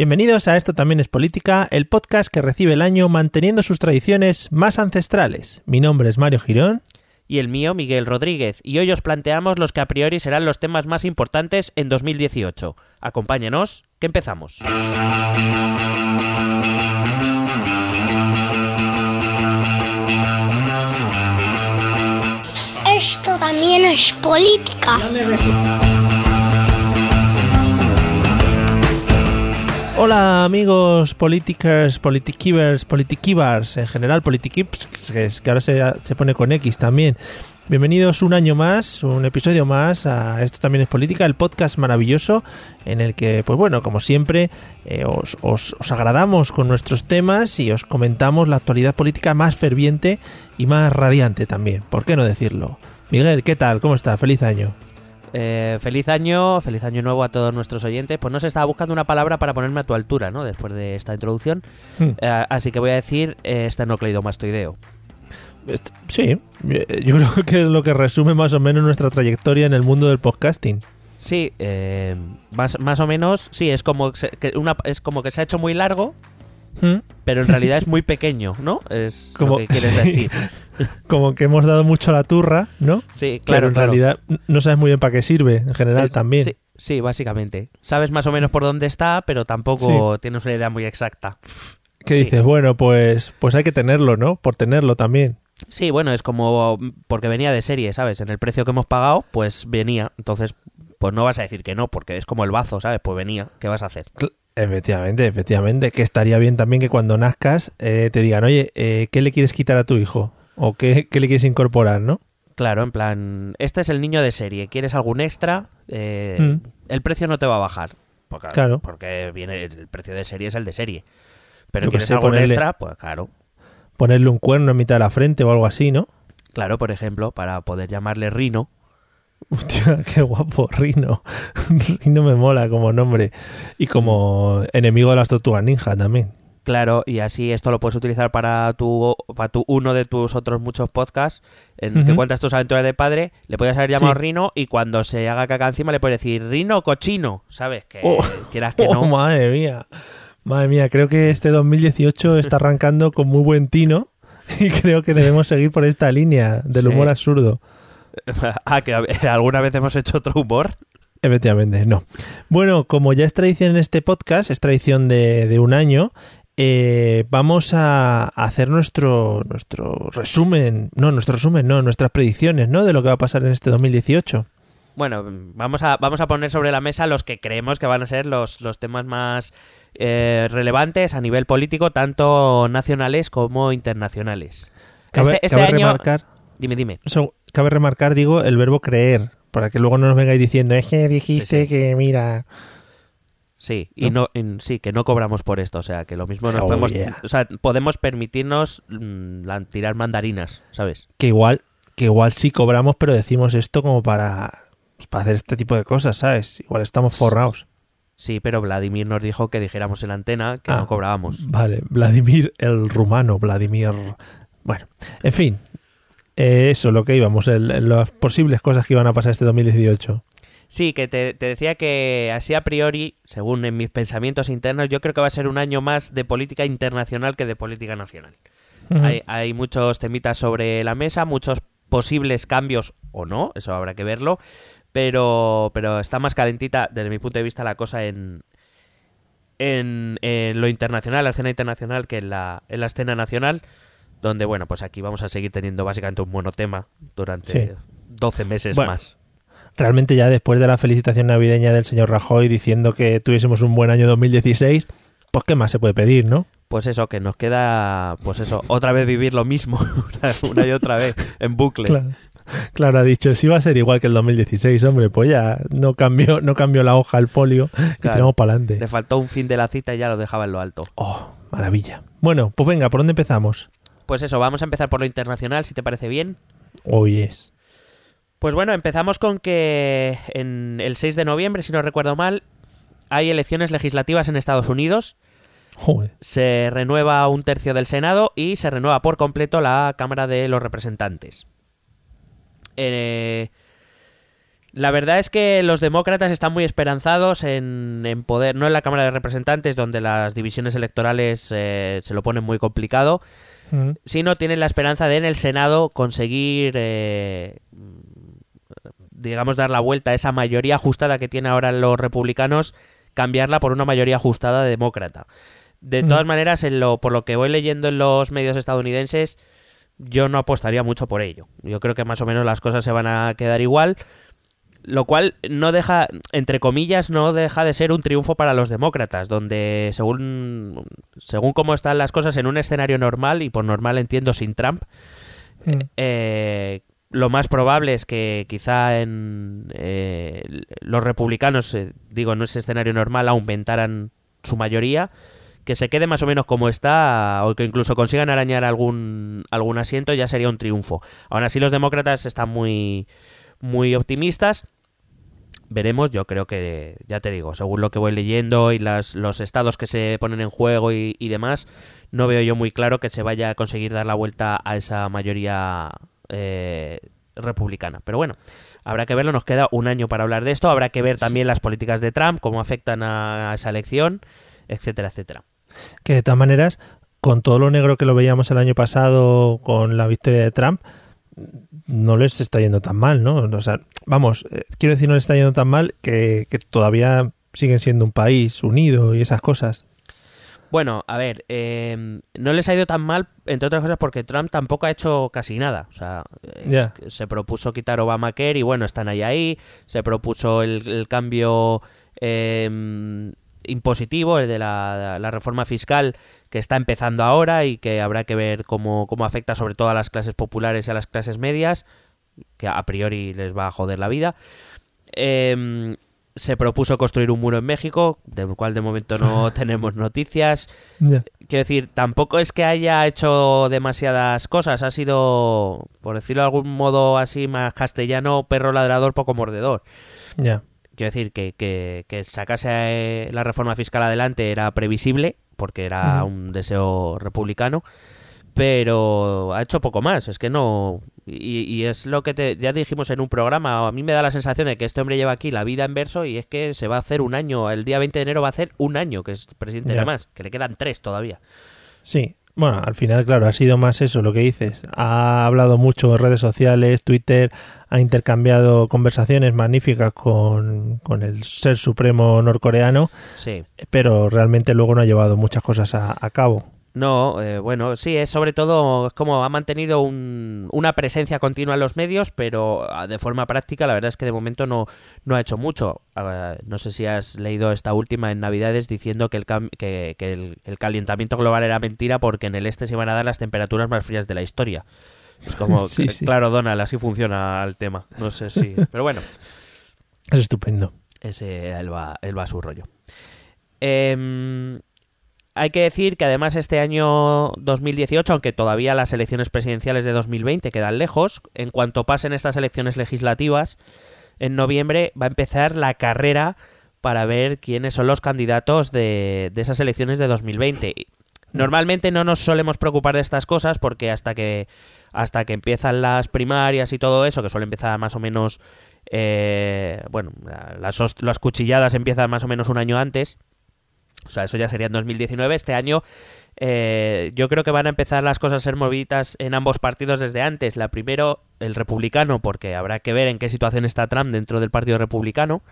Bienvenidos a Esto también es política, el podcast que recibe el año manteniendo sus tradiciones más ancestrales. Mi nombre es Mario Girón. Y el mío, Miguel Rodríguez, y hoy os planteamos los que a priori serán los temas más importantes en 2018. Acompáñenos, que empezamos. Esto también es política. Hola amigos politikers, politikivers, politikivars, en general politikips, que, ahora se, se pone con X también. Bienvenidos un año más, un episodio más a Esto también es política, el podcast maravilloso en el que, pues bueno, como siempre, eh, os, os- os agradamos con nuestros temas y os comentamos la actualidad política más ferviente y más radiante también. ¿Por qué no decirlo? Miguel, ¿qué tal? ¿Cómo está? Feliz año. Eh, feliz año, feliz año nuevo a todos nuestros oyentes. Pues no se estaba buscando una palabra para ponerme a tu altura, ¿no? Después de esta introducción. Hmm. Eh, así que voy a decir eh, esternocleidomastoideo. Est- Sí, eh, yo creo que es lo que resume más o menos nuestra trayectoria en el mundo del podcasting. Sí, eh, más, más o menos, sí, es como, se- que una, es como que se ha hecho muy largo, ¿Mm? pero en realidad es muy pequeño, ¿no? Es Como- lo que quieres sí. decir. Como que hemos dado mucho a la turra, ¿no? Sí, Pero claro, en claro. realidad no sabes muy bien para qué sirve, en general Es- también. Sí, sí, básicamente. Sabes más o menos por dónde está, pero tampoco tienes una idea muy exacta. Sí. dices, bueno, pues, pues hay que tenerlo, ¿no? Por tenerlo también. Sí, bueno, es como porque venía de serie, ¿sabes? En el precio que hemos pagado, pues venía. Entonces, pues no vas a decir que no, porque es como el bazo, ¿sabes? Pues venía. ¿Qué vas a hacer? Cl- Efectivamente, efectivamente. Que estaría bien también que cuando nazcas eh, te digan, oye, eh, ¿qué le quieres quitar a tu hijo? ¿O qué, qué le quieres incorporar, no? Claro, en plan, este es el niño de serie. ¿Quieres algún extra? Eh, Mm. El precio no te va a bajar. Porque, Claro. Porque viene el precio de serie es el de serie. Pero Yo quieres sé, algún ponerle- extra, pues claro. Ponerle un cuerno en mitad de la frente o algo así, ¿no? Claro, por ejemplo, para poder llamarle Rino. Hostia, qué guapo, Rino. Rino me mola como nombre. Y como enemigo de las tortugas ninja también. Claro, y así esto lo puedes utilizar para tu, para tu uno de tus otros muchos podcasts en que Ujú. cuentas tus aventuras de padre. Le puedes haber llamado Sí. Rino y cuando se haga caca encima le puedes decir Rino cochino, ¿sabes? Que Oh. quieras que Oh, no. madre mía. Madre mía, creo que este 2018 está arrancando con muy buen tino y creo que debemos seguir por esta línea del Sí. humor absurdo. ah, que alguna vez hemos hecho otro humor. Efectivamente, no. Bueno, como ya es tradición en este podcast, es tradición de, de un año, eh, vamos a hacer nuestro, nuestro resumen, no, nuestro resumen, no, nuestras predicciones, ¿no? De lo que va a pasar en este 2018. Bueno, vamos a, vamos a poner sobre la mesa los que creemos que van a ser los, los temas más eh, relevantes a nivel político, tanto nacionales como internacionales. Cabe, este este cabe año... remarcar, Dime, dime. Cabe remarcar, digo, el verbo creer, para que luego no nos vengáis diciendo, es que dijiste Sí, sí. que, mira... Sí, y no, en- sí, que no cobramos por esto, o sea, que lo mismo nos Oh, podemos, yeah. o sea, podemos permitirnos mm, tirar mandarinas, ¿sabes? Que igual, que igual sí cobramos, pero decimos esto como para, pues, para hacer este tipo de cosas, ¿sabes? Igual estamos forrados. Sí, pero Vladimir nos dijo que dijéramos en la antena que Ah, no cobrábamos. Vale, Vladimir el rumano, Vladimir. Bueno, en fin, eh, eso, lo que íbamos, el- las posibles cosas que iban a pasar este 2018. Sí, que te, te decía que así a priori, según en mis pensamientos internos, yo creo que va a ser un año más de política internacional que de política nacional. Hay, hay muchos temitas sobre la mesa, muchos posibles cambios o no, eso habrá que verlo, pero, pero está más calentita desde mi punto de vista la cosa en, en, en lo internacional, la escena internacional, que en la, en la escena nacional, donde, bueno, pues aquí vamos a seguir teniendo básicamente un monotema durante Sí. 12 meses Bueno, más. Realmente ya después de la felicitación navideña del señor Rajoy diciendo que tuviésemos un buen año 2016, pues qué más se puede pedir, ¿no? Pues eso, que nos queda, pues eso, otra vez vivir lo mismo, una, y otra vez, en bucle. Claro. Claro, ha dicho, si va a ser igual que el 2016, hombre, pues ya no cambió, no cambió la hoja, el folio, y Claro. tiramos para adelante. Le faltó un fin de la cita y ya lo dejaba en lo alto. Oh, maravilla. Bueno, pues venga, ¿por dónde empezamos? Pues eso, vamos a empezar por lo internacional, si te parece bien. Hoy es. Pues bueno, empezamos con que en el 6 de noviembre, si no recuerdo mal, hay elecciones legislativas en Estados Unidos. Joder. Se renueva un tercio del Senado y se renueva por completo la Cámara de los Representantes. Eh, la verdad es que los demócratas están muy esperanzados en, en poder, no en la Cámara de Representantes, donde las divisiones electorales eh, se lo ponen muy complicado, Mm. sino tienen la esperanza de en el Senado conseguir, eh, digamos, dar la vuelta a esa mayoría ajustada que tienen ahora los republicanos, cambiarla por una mayoría ajustada demócrata. De todas maneras, en lo, por lo que voy leyendo en los medios estadounidenses, yo no apostaría mucho por ello. Yo creo que más o menos las cosas se van a quedar igual. Lo cual no deja, entre comillas, no deja de ser un triunfo para los demócratas, donde según, según cómo están las cosas en un escenario normal, y por normal entiendo sin Trump, Mm. eh, lo más probable es que quizá en eh, los republicanos, eh, digo, en ese escenario normal, aumentaran su mayoría, que se quede más o menos como está, o que incluso consigan arañar algún, algún asiento, ya sería un triunfo. Aún así, los demócratas están muy, muy optimistas. Veremos, yo creo que, ya te digo, según lo que voy leyendo y las, los estados que se ponen en juego y, demás, no veo yo muy claro que se vaya a conseguir dar la vuelta a esa mayoría eh, republicana. Pero bueno, habrá que verlo, nos queda un año para hablar de esto, habrá que ver también las políticas de Trump, cómo afectan a esa elección, etcétera, etcétera. Que de todas maneras, con todo lo negro que lo veíamos el año pasado con la victoria de Trump, no les está yendo tan mal, ¿no? O sea, vamos, eh, quiero decir, no les está yendo tan mal que, que todavía siguen siendo un país unido y esas cosas. Bueno, a ver, eh, no les ha ido tan mal, entre otras cosas, porque Trump tampoco ha hecho casi nada. O sea, eh, se propuso quitar Obamacare y bueno, están ahí ahí. Se propuso el, el cambio eh, impositivo, el de la, la reforma fiscal, que está empezando ahora y que habrá que ver cómo, cómo afecta sobre todo a las clases populares y a las clases medias, que a priori les va a joder la vida. Eh, se propuso construir un muro en México, del cual de momento no tenemos noticias. Quiero decir, tampoco es que haya hecho demasiadas cosas. Ha sido, por decirlo de algún modo así más castellano, perro ladrador, poco mordedor. Ya. Quiero decir que, que, que sacase eh, la reforma fiscal adelante era previsible, porque era un deseo republicano, pero ha hecho poco más. Es que no. Y, y es lo que te, ya dijimos en un programa. A mí me da la sensación de que este hombre lleva aquí la vida en verso y es que se va a hacer un año. El día 20 de enero va a hacer un año que es presidente Ya. de más, que le quedan tres todavía. Sí. Bueno, al final, claro, ha sido más eso lo que dices. Ha hablado mucho en redes sociales, Twitter, ha intercambiado conversaciones magníficas con, con el ser supremo norcoreano, Sí. pero realmente luego no ha llevado muchas cosas a, a cabo. No, eh, bueno, sí, es sobre todo es como ha mantenido un- una presencia continua en los medios, pero ah, de forma práctica la verdad es que de momento no, no ha hecho mucho. Ah, no sé si has leído esta última en Navidades diciendo que, el, que, que el, el calentamiento global era mentira porque en el este se iban a dar las temperaturas más frías de la historia. Es como, Sí, que- sí. claro, Donald, así funciona el tema. No sé si... Pero bueno, Es estupendo. ese él va, él va a su rollo. Em, hay que decir que además este año 2018, aunque todavía las elecciones presidenciales de 2020 quedan lejos, en cuanto pasen estas elecciones legislativas, en noviembre va a empezar la carrera para ver quiénes son los candidatos de, de esas elecciones de 2020. Normalmente no nos solemos preocupar de estas cosas porque hasta que hasta que empiezan las primarias y todo eso, que suele empezar más o menos, eh, bueno, las, las cuchilladas empiezan más o menos un año antes. O sea, eso ya sería en 2019. Este año eh, yo creo que van a empezar las cosas a ser movidas en ambos partidos desde antes. La primero, el republicano, porque habrá que ver en qué situación está Trump dentro del partido republicano.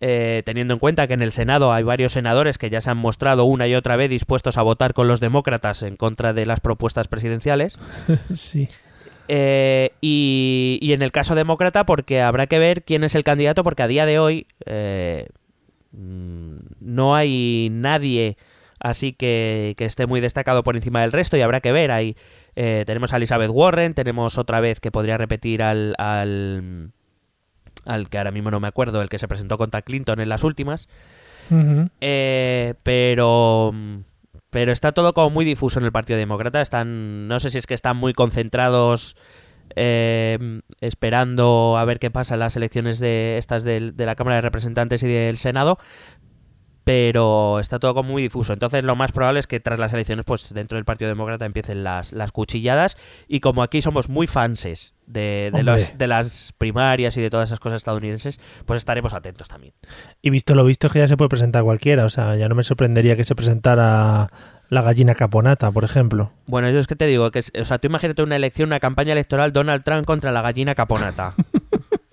Eh, teniendo en cuenta que en el Senado hay varios senadores que ya se han mostrado una y otra vez dispuestos a votar con los demócratas en contra de las propuestas presidenciales. Sí. Eh, y, y en el caso demócrata, porque habrá que ver quién es el candidato, porque a día de hoy eh, no hay nadie así que, que esté muy destacado por encima del resto y habrá que ver. Eh, tenemos a Elizabeth Warren, tenemos otra vez que podría repetir al, al, al que ahora mismo no me acuerdo, el que se presentó contra Clinton en las últimas. Eh, pero pero está todo como muy difuso en el Partido Demócrata. Están, no sé si es que están muy concentrados eh, esperando a ver qué pasa en las elecciones de estas del- de, la Cámara de Representantes y del Senado. Pero está todo como muy difuso. Entonces lo más probable es que tras las elecciones, pues dentro del Partido Demócrata empiecen las, las cuchilladas. Y como aquí somos muy fanses de, de, los- de las primarias y de todas esas cosas estadounidenses, pues estaremos atentos también. Y visto lo visto es que ya se puede presentar cualquiera. O sea, ya no me sorprendería que se presentara la gallina caponata, por ejemplo. Bueno, yo es que te digo que, o sea, tú imagínate una elección, una campaña electoral Donald Trump contra la gallina caponata.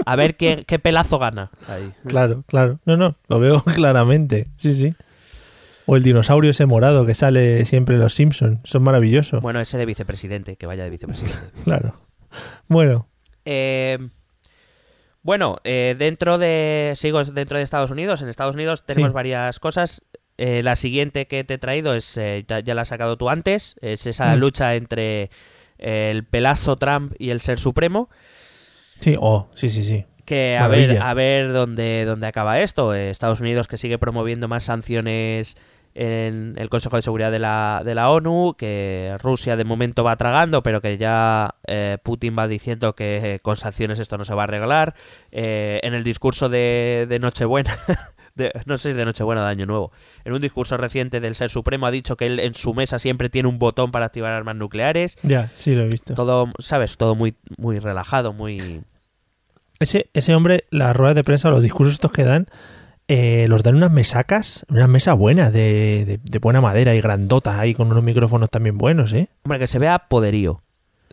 A ver qué, qué pelazo gana. Ahí. Claro, claro. No, no, lo veo claramente. Sí, sí. O el dinosaurio ese morado que sale siempre en los Simpsons. Son maravillosos. Bueno, ese de vicepresidente, que vaya de vicepresidente. Claro. Bueno, Eh, bueno, eh, dentro de. Sigo dentro de Estados Unidos. En Estados Unidos tenemos Sí. varias cosas. Eh, la siguiente que te he traído es. eh, ya, ya la has sacado tú antes. Es esa Mm. lucha entre el pelazo Trump y el ser supremo. sí, oh, sí, sí, sí. Que a ver, a ver dónde, dónde acaba esto. Eh, Estados Unidos que sigue promoviendo más sanciones en el Consejo de Seguridad de la, de la ONU, que Rusia de momento va tragando, pero que ya eh, Putin va diciendo que eh, con sanciones esto no se va a arreglar. Eh, en el discurso de, de Nochebuena, de- no sé si de Nochebuena o de Año Nuevo, en un discurso reciente del Ser Supremo ha dicho que él en su mesa siempre tiene un botón para activar armas nucleares. Ya, sí, lo he visto. Todo, ¿sabes? Todo muy, muy relajado, muy... Ese, ese hombre, las ruedas de prensa, los discursos estos que dan, eh, los dan unas mesacas, unas mesas buenas, de, de, de buena madera y grandotas ahí, con unos micrófonos también buenos, ¿eh? Hombre, que se vea poderío.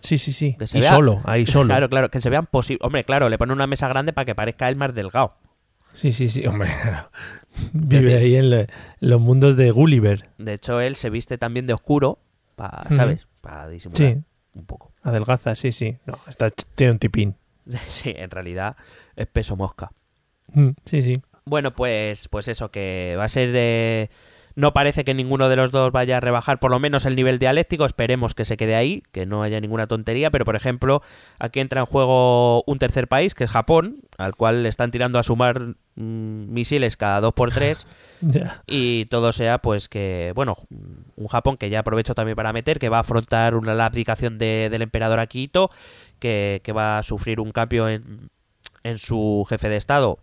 Sí, sí, sí. Que se y vea- solo, ahí solo. Claro, claro, que se vean posible. Hombre, claro, le pone una mesa grande para que parezca él más delgado. Sí, sí, sí, hombre. Vive decir- ahí en, le- en los mundos de Gulliver. De hecho, él se viste también de oscuro, pa-. ¿sabes? Para disimular Sí. un poco. Adelgaza, sí, sí. No, está, tiene un tipín. sí, en realidad es peso mosca. Mm, Sí, sí. Bueno, pues, pues eso, que va a ser... eh, No parece que ninguno de los dos vaya a rebajar por lo menos el nivel dialéctico. Esperemos que se quede ahí, que no haya ninguna tontería. Pero, por ejemplo, aquí entra en juego un tercer país, que es Japón, al cual le están tirando a sumar misiles cada dos por tres. Ya. y todo sea pues que bueno un Japón que ya aprovecho también para meter que va a afrontar una la abdicación de- del emperador Akihito que, que va a sufrir un cambio en, en su jefe de estado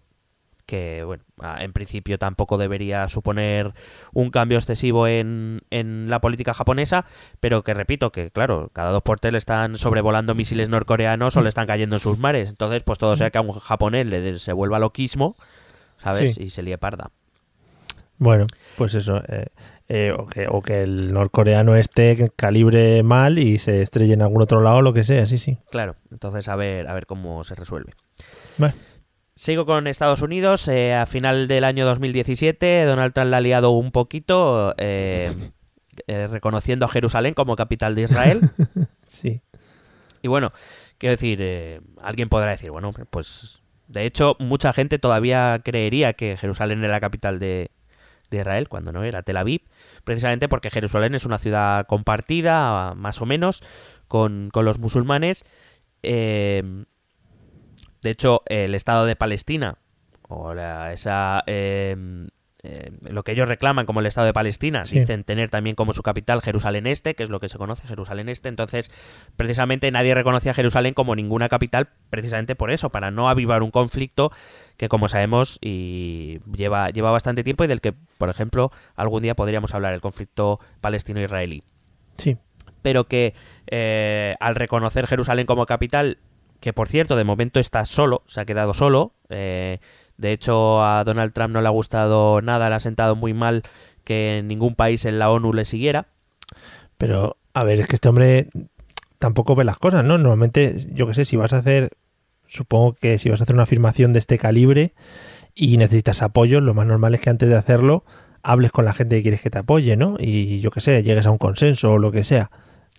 que bueno en principio tampoco debería suponer un cambio excesivo en, en la política japonesa pero que repito que claro cada dos por tres le están sobrevolando misiles norcoreanos o le están cayendo en sus mares entonces pues todo sea que a un japonés le se vuelva loquismo sabes Sí. y se líe parda Bueno, pues eso. eh, eh, o, que, o que el norcoreano esté calibre mal y se estrelle en algún otro lado, lo que sea, sí, sí. Claro, entonces a ver, a ver cómo se resuelve. Sigo con Estados Unidos. eh, a final del año 2017, Donald Trump la ha liado un poquito, reconociendo a Jerusalén como capital de Israel. sí. y bueno, quiero decir, alguien podrá decir, bueno, pues de hecho, mucha gente todavía creería que Jerusalén era la capital de, Israel, cuando no era Tel Aviv, precisamente porque Jerusalén es una ciudad compartida, más o menos, con, con los musulmanes. Eh, de hecho, el Estado de Palestina, o la- esa, eh, eh, lo que ellos reclaman como el Estado de Palestina, Sí. dicen tener también como su capital Jerusalén Este, que es lo que se conoce, Jerusalén Este. Entonces, precisamente nadie reconocía a Jerusalén como ninguna capital, precisamente por eso, para no avivar un conflicto que, como sabemos, y lleva, lleva bastante tiempo y del que, por ejemplo, algún día podríamos hablar, el conflicto palestino-israelí Sí. pero que eh, al reconocer Jerusalén como capital, que por cierto de momento está solo, se ha quedado solo, eh, de hecho a Donald Trump no le ha gustado nada, le ha sentado muy mal que ningún país en la ONU le siguiera. Pero, a ver, es que este hombre tampoco ve las cosas, ¿no? Normalmente, yo qué sé, si vas a hacer, supongo que si vas a hacer una afirmación de este calibre y necesitas apoyo, lo más normal es que antes de hacerlo hables con la gente que quieres que te apoye, ¿no? Y yo qué sé, llegues a un consenso o lo que sea.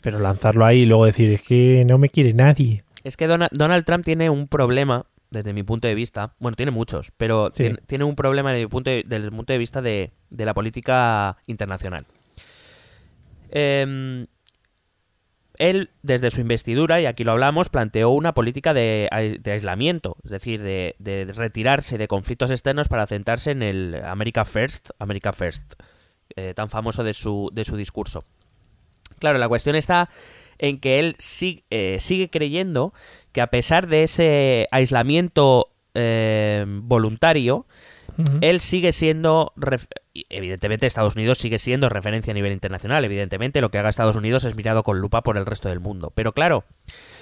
Pero lanzarlo ahí y luego decir, es que no me quiere nadie. Es que Dona- Donald Trump tiene un problema, desde mi punto de vista, bueno, tiene muchos, pero Sí. tiene, tiene un problema desde mi punto de, desde el punto de vista de, de la política internacional. Em, él, desde su investidura, y aquí lo hablamos, planteó una política de, ais- de aislamiento, es decir, de, de retirarse de conflictos externos para centrarse en el America First, America First, eh, tan famoso de su, de su discurso. Claro, la cuestión está en que él sí- eh, sigue creyendo que a pesar de ese aislamiento eh, voluntario, él sigue siendo, evidentemente Estados Unidos sigue siendo referencia a nivel internacional, evidentemente lo que haga Estados Unidos es mirado con lupa por el resto del mundo. Pero claro,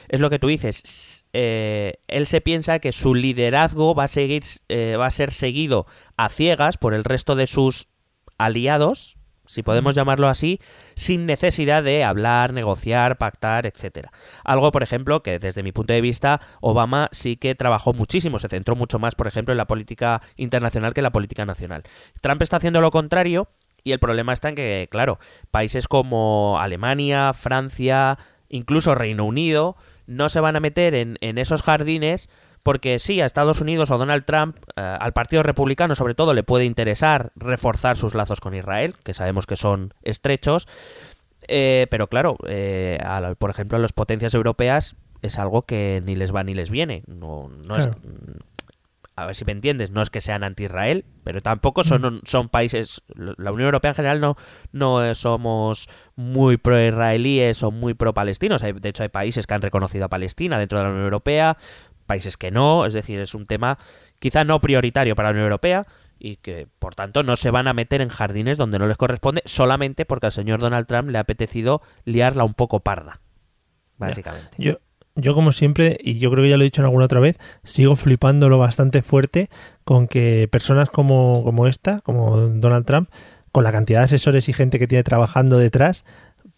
es lo que tú dices, eh, él se piensa que su liderazgo va a, seguir, eh, va a ser seguido a ciegas por el resto de sus aliados, si podemos llamarlo así, sin necesidad de hablar, negociar, pactar, etcétera. Algo, por ejemplo, que desde mi punto de vista, Obama sí que trabajó muchísimo, se centró mucho más, por ejemplo, en la política internacional que en la política nacional. Trump está haciendo lo contrario y el problema está en que, claro, países como Alemania, Francia, incluso Reino Unido, no se van a meter en, en esos jardines porque sí, a Estados Unidos o Donald Trump, eh, al Partido Republicano sobre todo, le puede interesar reforzar sus lazos con Israel, que sabemos que son estrechos, eh, pero claro, eh, a por ejemplo, a las potencias europeas es algo que ni les va ni les viene. No, no es, a ver si me entiendes, no es que sean anti-Israel, pero tampoco son, son países, la Unión Europea en general no, no eh, somos muy pro-israelíes o muy pro-palestinos. De hecho, hay países que han reconocido a Palestina dentro de la Unión Europea, países que no, es decir, es un tema quizá no prioritario para la Unión Europea y que, por tanto, no se van a meter en jardines donde no les corresponde solamente porque al señor Donald Trump le ha apetecido liarla un poco parda, básicamente. Yo, yo como siempre, y yo creo que ya lo he dicho en alguna otra vez, sigo flipándolo bastante fuerte con que personas como, como esta, como Donald Trump, con la cantidad de asesores y gente que tiene trabajando detrás,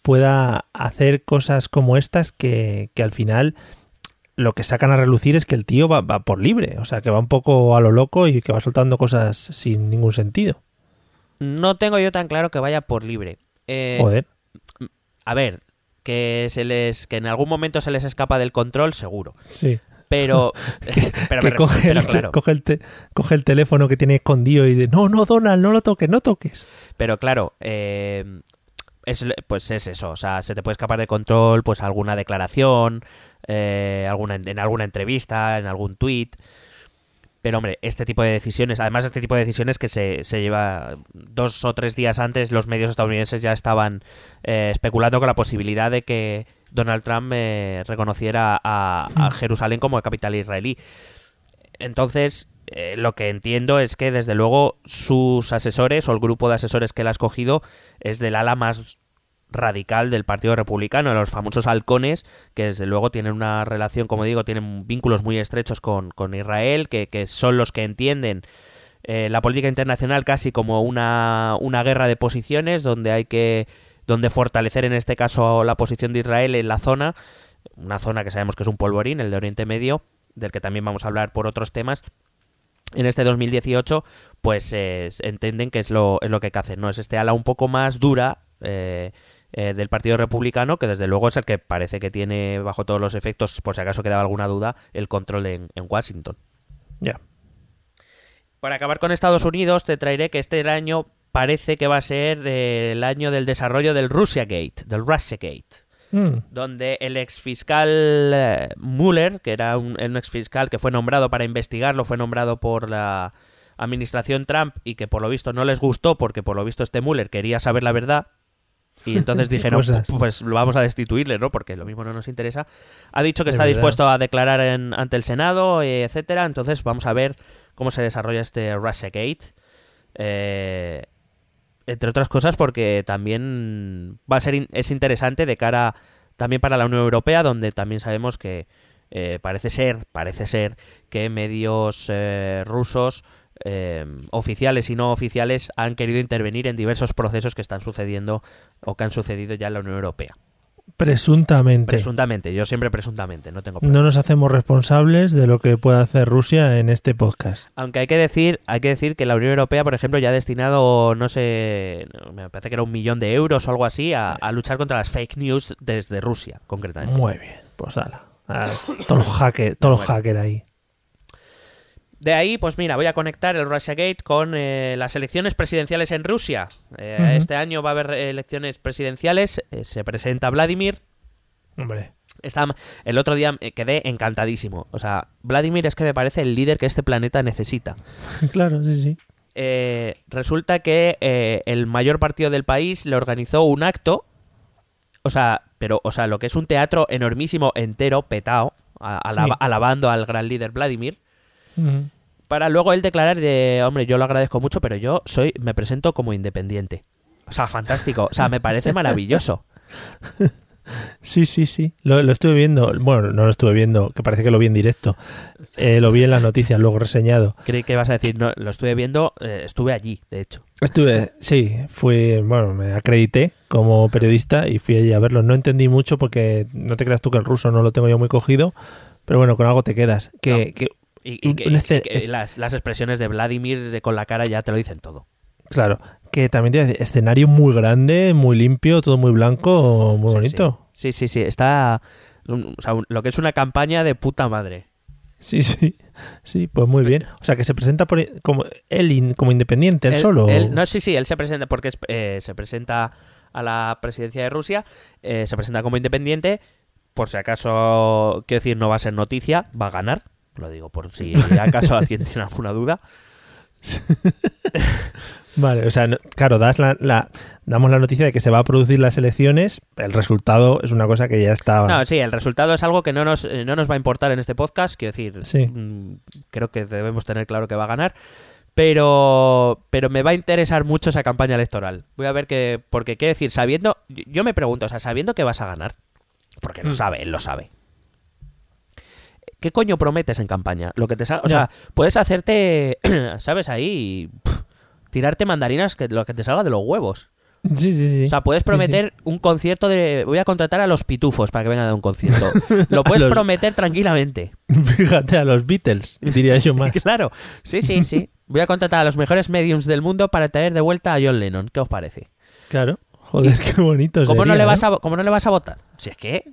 pueda hacer cosas como estas que, que al final lo que sacan a relucir es que el tío va, va por libre, o sea, que va un poco a lo loco y que va soltando cosas sin ningún sentido. No tengo yo tan claro que vaya por libre. Eh, Joder. a ver, que se les que en algún momento se les escapa del control, seguro. Sí. Pero, pero, que coge, refiero- el, pero claro, coge, el te- coge el teléfono que tiene escondido y dice, no, no, Donald, no lo toques, no toques. pero claro, eh, es, pues es eso, o sea, se te puede escapar de control, pues alguna declaración, eh, alguna en alguna entrevista, en algún tuit. Pero hombre, este tipo de decisiones, además este tipo de decisiones que se, se lleva dos o tres días antes, los medios estadounidenses ya estaban eh, especulando con la posibilidad de que Donald Trump eh, reconociera a, Jerusalén como capital israelí. Entonces, lo que entiendo es que desde luego sus asesores o el grupo de asesores que él ha escogido es del ala más radical del Partido Republicano, los famosos halcones, que desde luego tienen una relación, como digo, tienen vínculos muy estrechos con, Israel, que, son los que entienden eh, la política internacional casi como una, guerra de posiciones, donde hay que donde fortalecer en este caso la posición de Israel en la zona, una zona que sabemos que es un polvorín, el de Oriente Medio, del que también vamos a hablar por otros temas, en este 2018, pues eh, entienden que es lo, es lo que hacer, ¿no? Es este ala un poco más dura eh, eh, del Partido Republicano, que desde luego es el que parece que tiene, bajo todos los efectos, por si acaso quedaba alguna duda, el control en, en Washington. Ya. Para acabar con Estados Unidos, te traeré que este año parece que va a ser eh, el año del desarrollo del Russiagate, del Russiagate Mm, donde el exfiscal eh, Mueller, que era un, un exfiscal que fue nombrado para investigarlo, fue nombrado por la administración Trump y que por lo visto no les gustó porque por lo visto este Mueller quería saber la verdad y entonces dijeron cosas. "Pu- pues lo vamos a destituirle, ¿no? Porque lo mismo no nos interesa. Ha dicho que está verdad. dispuesto a declarar en- ante el Senado, eh, etcétera. Entonces vamos a ver cómo se desarrolla este Russiagate. Eh, entre otras cosas porque también va a ser in- es interesante de cara también para la Unión Europea donde también sabemos que eh, parece ser parece ser que medios eh, rusos eh, oficiales y no oficiales han querido intervenir en diversos procesos que están sucediendo o que han sucedido ya en la Unión Europea Presuntamente. presuntamente yo siempre presuntamente no tengo problema. no nos hacemos responsables de lo que pueda hacer Rusia en este podcast. Aunque hay que decir, hay que decir que la Unión Europea, por ejemplo, ya ha destinado, no sé, me parece que era un millón de euros o algo así, a, a luchar contra las fake news desde Rusia, concretamente. Muy bien, pues ala. Todos los hackers, todos los Bueno. hackers ahí. De ahí, pues mira, voy a conectar el Russiagate con eh, las elecciones presidenciales en Rusia. Eh. Este año va a haber elecciones presidenciales, eh, se presenta Vladimir. Hombre, Está, el otro día quedé encantadísimo. O sea, Vladimir es que me parece el líder que este planeta necesita. claro, sí, sí. resulta que el mayor partido del país le organizó un acto, o sea, pero, o sea, lo que es un teatro enormísimo, entero, petao, a- alaba- Sí. alabando al gran líder Vladimir, Para luego él declarar de, hombre, yo lo agradezco mucho, pero yo soy, me presento como independiente. O sea, fantástico, o sea, me parece maravilloso. Sí, sí, sí. Lo, lo estuve viendo. Bueno, no lo estuve viendo, que parece que lo vi en directo. Eh, lo vi en las noticias, luego reseñado. Creí que ibas a decir, no, lo estuve viendo, eh, estuve allí, de hecho. Estuve, sí, fui, bueno, me acredité como periodista y fui allí a verlo. No entendí mucho porque no te creas tú que el ruso no lo tengo yo muy cogido, pero bueno, con algo te quedas. Que, No. que Y, que- que las, las expresiones de Vladimir con la cara ya te lo dicen todo. claro, que también decir, escenario muy grande, muy limpio, todo muy blanco, muy Sí, bonito. Sí, sí, sí, está... o sea, un- lo que es una campaña de puta madre. Sí, sí, sí, pues muy bien. O sea, que se presenta por, como él in- como independiente, él, Él- solo. él- no, sí, sí, él se presenta porque es- eh, se presenta a la presidencia de Rusia, eh, se presenta como independiente, por si acaso, quiero decir, no va a ser noticia, va a ganar, lo digo por si acaso alguien tiene alguna duda. Vale, o sea, no- claro, das la, la- damos la noticia de que se va a producir las elecciones, el resultado es una cosa que ya está... No, sí, el resultado es algo que no nos, eh, no nos va a importar en este podcast, quiero decir, Sí. mm, creo que debemos tener claro que va a ganar. Pero, pero me va a interesar mucho esa campaña electoral. Voy a ver que, porque quiero decir, sabiendo, yo- yo me pregunto, o sea, sabiendo que vas a ganar, porque lo Mm. sabe, él lo sabe. ¿Qué coño prometes en campaña? Lo que te o Ya. sea, puedes hacerte, ¿sabes? Ahí pff, tirarte mandarinas que lo que te salga de los huevos. Sí, sí, sí. O sea, puedes Sí, sí. prometer un concierto de voy a contratar a los pitufos para que vengan a dar un concierto. Lo puedes los- prometer tranquilamente. Fíjate, a los Beatles, diría yo más. Claro. Sí, sí, sí. Voy a contratar a los mejores mediums del mundo para traer de vuelta a John Lennon. ¿Qué os parece? Claro. Joder, qué bonito ¿Cómo no sería, le vas ¿no? a cómo no le vas a votar? Si es que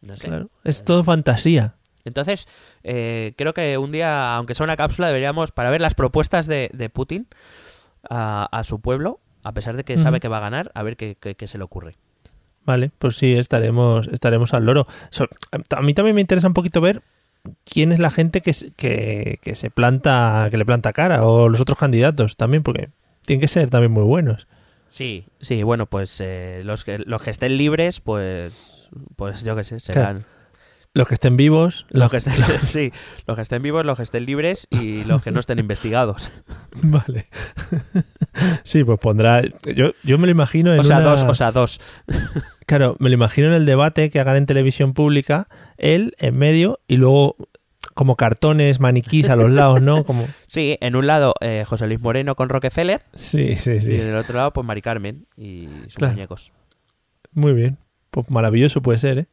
no sé. Claro, es todo fantasía. Entonces, eh, creo que un día, aunque sea una cápsula, deberíamos, para ver las propuestas de, de Putin a, a su pueblo, a pesar de que sabe que va a ganar, a ver qué, qué- qué se le ocurre. Vale, pues sí, estaremos, estaremos al loro. So- a mí también me interesa un poquito ver quién es la gente que, se- que, que se planta, que le planta cara, o los otros candidatos también, porque tienen que ser también muy buenos. Sí, sí, bueno, pues eh, los, que, los que estén libres, pues, pues yo qué sé, serán... Los que estén vivos, Los que estén, sí, los que estén vivos, los que estén libres y los que no estén investigados. Vale. sí, pues pondrá. Yo, yo me lo imagino en O sea, una- dos, o sea, dos. Claro, me lo imagino en el debate que hagan en televisión pública, él en medio y luego como cartones, maniquís a los lados, ¿no? Como Sí, en un lado eh, José Luis Moreno con Rockefeller sí, sí, y sí. en el otro lado pues Mari Carmen y sus Claro. muñecos. Muy bien. Pues maravilloso puede ser, ¿eh?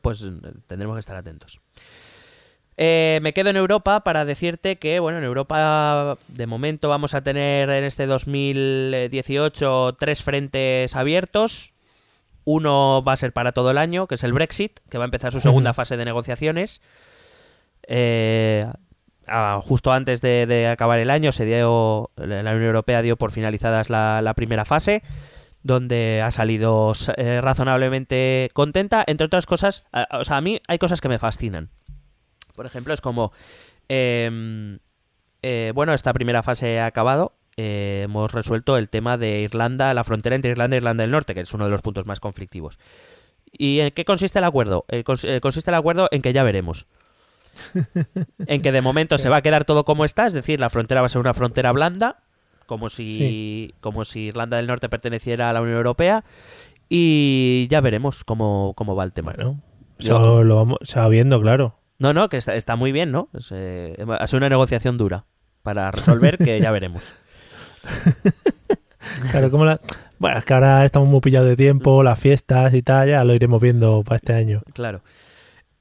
Pues eh, tendremos que estar atentos. Eh, me quedo en Europa para decirte que, bueno, en Europa de momento vamos a tener en este 2018 tres frentes abiertos. Uno va a ser para todo el año, que es el Brexit, que va a empezar su segunda fase de negociaciones. Eh, ah, justo antes de, de acabar el año, se dio la Unión Europea dio por finalizadas la, la primera fase, donde ha salido eh, razonablemente contenta. Entre otras cosas, a- o sea, a mí hay cosas que me fascinan. Por ejemplo, es como em, eh, bueno, esta primera fase ha acabado. Eh, hemos resuelto el tema de Irlanda, la frontera entre Irlanda e Irlanda del Norte, que es uno de los puntos más conflictivos. ¿Y en qué consiste el acuerdo? Cons- consiste el acuerdo en que ya veremos. En que de momento se va a quedar todo como está, es decir, la frontera va a ser una frontera blanda, como si, como si Irlanda del Norte perteneciera a la Unión Europea, y ya veremos cómo, cómo va el tema. Bueno, eso lo vamos, se va viendo, claro. No, no, que está, está muy bien, ¿no? Es, eh, ha sido una negociación dura para resolver que ya veremos. Claro, como la... Bueno, es que ahora estamos muy pillados de tiempo, las fiestas y tal, ya lo iremos viendo para este año. Claro.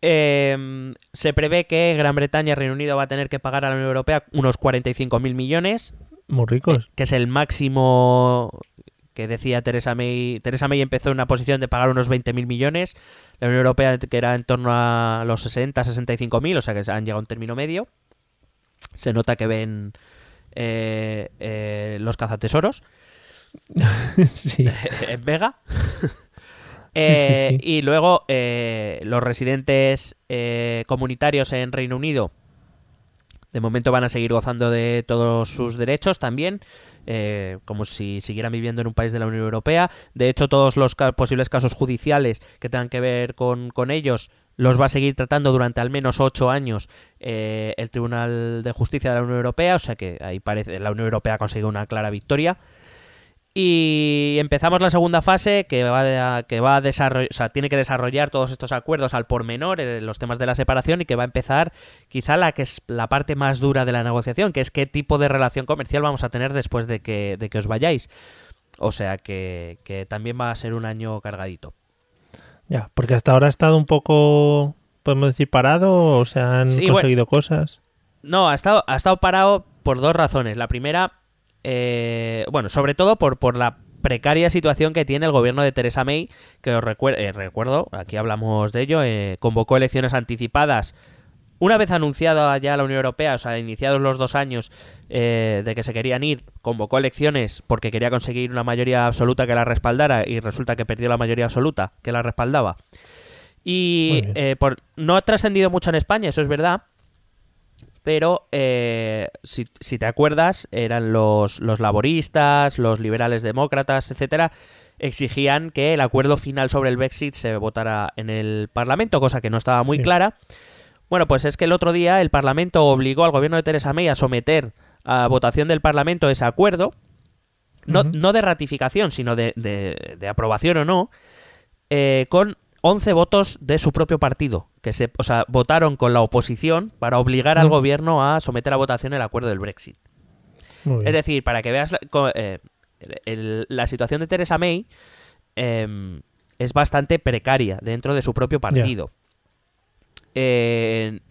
Eh, se prevé que Gran Bretaña y Reino Unido va a tener que pagar a la Unión Europea unos 45.000 millones, Muy ricos. que es el máximo que decía Teresa May. Teresa May empezó en una posición de pagar unos 20.000 millones, la Unión Europea que era en torno a los 60, 65.000, o sea que han llegado a un término medio. Se nota que ven eh, eh, los cazatesoros. sí. en Vega. Sí, Eh, sí, sí. Y luego eh, los residentes comunitarios en Reino Unido de momento van a seguir gozando de todos sus derechos también, eh, como si siguieran viviendo en un país de la Unión Europea. De hecho, todos los posibles casos judiciales que tengan que ver con, con ellos los va a seguir tratando durante al menos ocho años eh, el Tribunal de Justicia de la Unión Europea, o sea que ahí parece la Unión Europea ha conseguido una clara victoria. Y empezamos la segunda fase que va a, que va a desarrollar, o sea, tiene que desarrollar todos estos acuerdos al pormenor, eh, los temas de la separación y que va a empezar quizá la que es la parte más dura de la negociación, que es qué tipo de relación comercial vamos a tener después de que, de que os vayáis. O sea que, que también va a ser un año cargadito. Ya, porque hasta ahora ha estado un poco, podemos decir, parado o se han Sí, bueno. conseguido cosas. No, ha estado, ha estado parado por dos razones. La primera, eh, bueno, sobre todo por, por la precaria situación que tiene el gobierno de Theresa May, que os recuer- eh, recuerdo, aquí hablamos de ello, eh, convocó elecciones anticipadas. Una vez anunciada ya la Unión Europea, o sea, iniciados los dos años eh, de que se querían ir, convocó elecciones porque quería conseguir una mayoría absoluta que la respaldara y resulta que perdió la mayoría absoluta que la respaldaba. Y eh, por, no ha trascendido mucho en España, eso es verdad, pero eh, si, si te acuerdas, eran los, los laboristas, los liberales demócratas, etcétera, exigían que el acuerdo final sobre el Brexit se votara en el Parlamento, cosa que no estaba muy Sí. clara. Bueno, pues es que el otro día el Parlamento obligó al gobierno de Theresa May a someter a votación del Parlamento ese acuerdo, no, no de ratificación, sino de, de- de aprobación o no, eh, con 11 votos de su propio partido, que se, o sea, votaron con la oposición para obligar al Mm. gobierno a someter a votación el acuerdo del Brexit. Es decir, para que veas la, eh, el- el- la situación de Theresa May em, es bastante precaria dentro de su propio partido. Eh,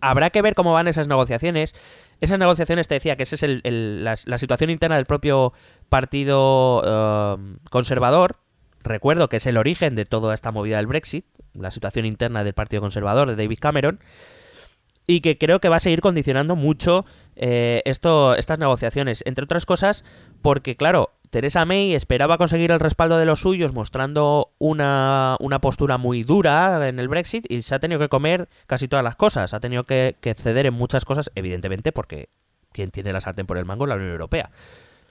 habrá que ver cómo van esas negociaciones. Esas negociaciones, te decía que esa es el- el- la, la situación interna del propio partido em, conservador. Recuerdo que es el origen de toda esta movida del Brexit, la situación interna del Partido Conservador de David Cameron y que creo que va a seguir condicionando mucho eh, esto, estas negociaciones. Entre otras cosas, porque, claro, Teresa May esperaba conseguir el respaldo de los suyos mostrando una, una postura muy dura en el Brexit y se ha tenido que comer casi todas las cosas. Ha tenido que, que ceder en muchas cosas, evidentemente, porque quien tiene la sartén por el mango es la Unión Europea.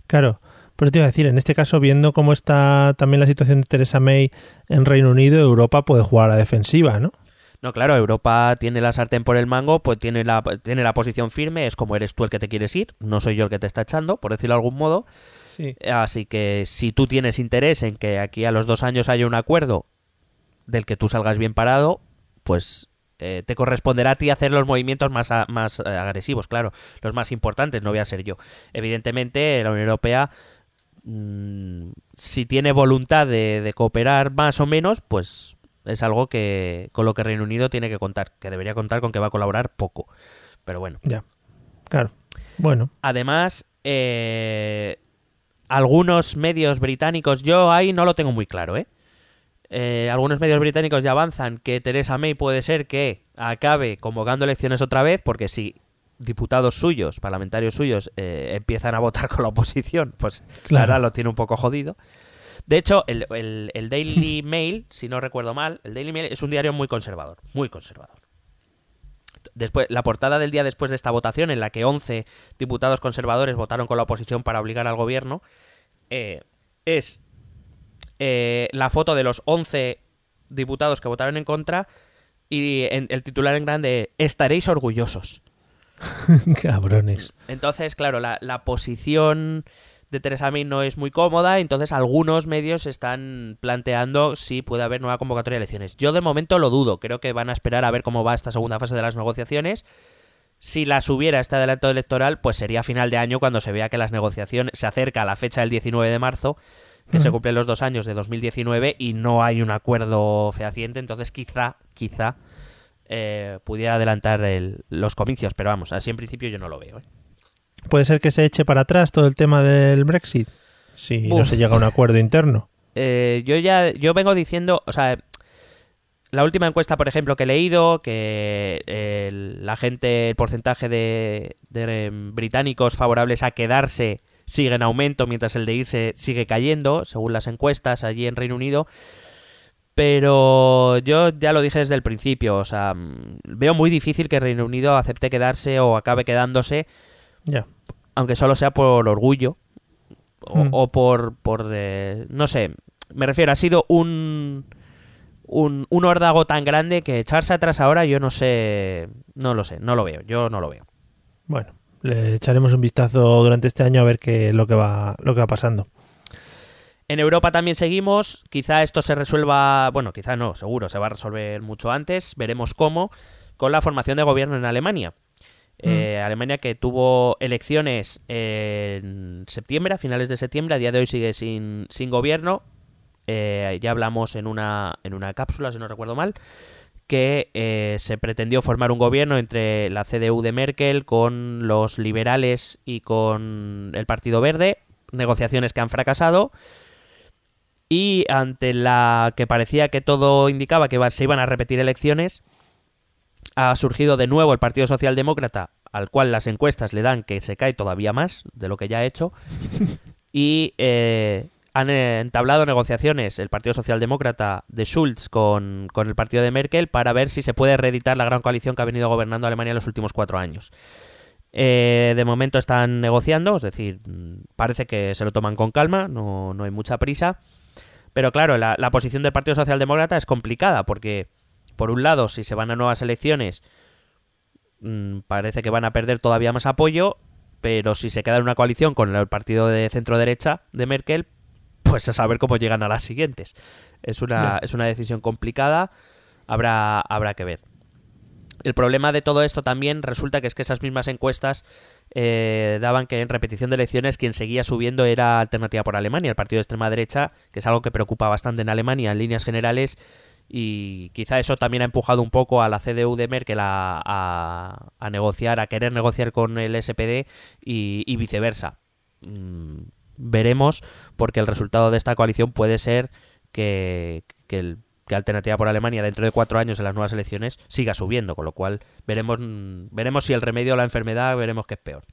Claro. Pues te iba a decir, en este caso, viendo cómo está también la situación de Theresa May en Reino Unido, Europa puede jugar a la defensiva, ¿no? No, claro, Europa tiene la sartén por el mango, pues tiene la, tiene la posición firme, es como eres tú el que te quieres ir, no soy yo el que te está echando, por decirlo de algún modo. Sí. Así que si tú tienes interés en que aquí a los dos años haya un acuerdo del que tú salgas bien parado, pues eh, te corresponderá a ti hacer los movimientos más, a- más eh, agresivos, claro, los más importantes, no voy a ser yo. Evidentemente, la Unión Europea, mm, si tiene voluntad de, de cooperar más o menos, pues es algo que con lo que Reino Unido tiene que contar, que debería contar con que va a colaborar poco. Pero bueno. Ya. Claro. Bueno. Además, eh, algunos medios británicos, yo ahí no lo tengo muy claro, ¿eh? Eh, algunos medios británicos ya avanzan que Theresa May puede ser que acabe convocando elecciones otra vez, porque si diputados suyos, parlamentarios suyos, eh, empiezan a votar con la oposición, pues Claro. claro, lo tiene un poco jodido. De hecho, el, el- el Daily Mail, si no recuerdo mal, el Daily Mail es un diario muy conservador, muy conservador. después, la portada del día después de esta votación, en la que 11 diputados conservadores votaron con la oposición para obligar al gobierno, eh, es eh, la foto de los 11 diputados que votaron en contra y en- el titular en grande, estaréis orgullosos. Cabrones. Entonces, claro, la, la posición de Teresa May no es muy cómoda, entonces algunos medios están planteando si puede haber nueva convocatoria de elecciones. Yo de momento lo dudo, creo que van a esperar a ver cómo va esta segunda fase de las negociaciones. Si las hubiera este adelanto electoral, pues sería a final de año cuando se vea que las negociaciones se acerca a la fecha del 19 de marzo, que se cumplen los dos años de 2019 y no hay un acuerdo fehaciente, entonces quizá, quizá eh, pudiera adelantar el- los comicios, pero vamos, así en principio yo no lo veo. ¿eh? Puede ser que se eche para atrás todo el tema del Brexit si no se llega a un acuerdo interno. Eh, yo ya yo vengo diciendo, o sea, la última encuesta, por ejemplo, que he leído, que eh, la gente, el porcentaje de, de, em, británicos favorables a quedarse sigue en aumento, mientras el de irse sigue cayendo, según las encuestas allí en Reino Unido. Pero yo ya lo dije desde el principio, o sea, mm, veo muy difícil que Reino Unido acepte quedarse o acabe quedándose Ya. aunque solo sea por orgullo o, Mm. o por, por eh, no sé, me refiero, ha sido un, un un órdago tan grande que echarse atrás ahora yo no sé, no lo sé, no lo veo, yo no lo veo. Bueno, le echaremos un vistazo durante este año a ver qué lo que va, lo que va pasando. En Europa también seguimos, quizá esto se resuelva, bueno, quizá no, seguro, se va a resolver mucho antes, veremos cómo, con la formación de gobierno en Alemania. Eh, Alemania que tuvo elecciones en septiembre, a finales de septiembre, a día de hoy sigue sin, sin gobierno. Eh, ya hablamos en una, en una cápsula, si no recuerdo mal, que eh, se pretendió formar un gobierno entre la CDU de Merkel con los liberales y con el Partido Verde, negociaciones que han fracasado. Y ante la que parecía que todo indicaba que se iban a repetir elecciones, ha surgido de nuevo el Partido Socialdemócrata, al cual las encuestas le dan que se cae todavía más de lo que ya ha hecho. y eh, han entablado negociaciones el Partido Socialdemócrata de Schulz con, con el partido de Merkel para ver si se puede reeditar la gran coalición que ha venido gobernando Alemania en los últimos cuatro años. Eh, de momento están negociando, es decir, mm, parece que se lo toman con calma, no, no hay mucha prisa. Pero claro, la, la posición del Partido Socialdemócrata es complicada porque, por un lado, si se van a nuevas elecciones, mm, parece que van a perder todavía más apoyo, pero si se queda en una coalición con el partido de centro-derecha de Merkel, pues a saber cómo llegan a las siguientes. Es una, es una decisión complicada, habrá, habrá que ver. El problema de todo esto también resulta que es que esas mismas encuestas eh, daban que en repetición de elecciones quien seguía subiendo era Alternativa por Alemania, el partido de extrema derecha, que es algo que preocupa bastante en Alemania en líneas generales y quizá eso también ha empujado un poco a la CDU de Merkel a, negociar, a querer negociar con el SPD y, y viceversa. Mm, veremos porque el resultado de esta coalición puede ser que, que el- que Alternativa por Alemania dentro de cuatro años en las nuevas elecciones siga subiendo, con lo cual veremos, mm, veremos si el remedio a la enfermedad veremos que es peor.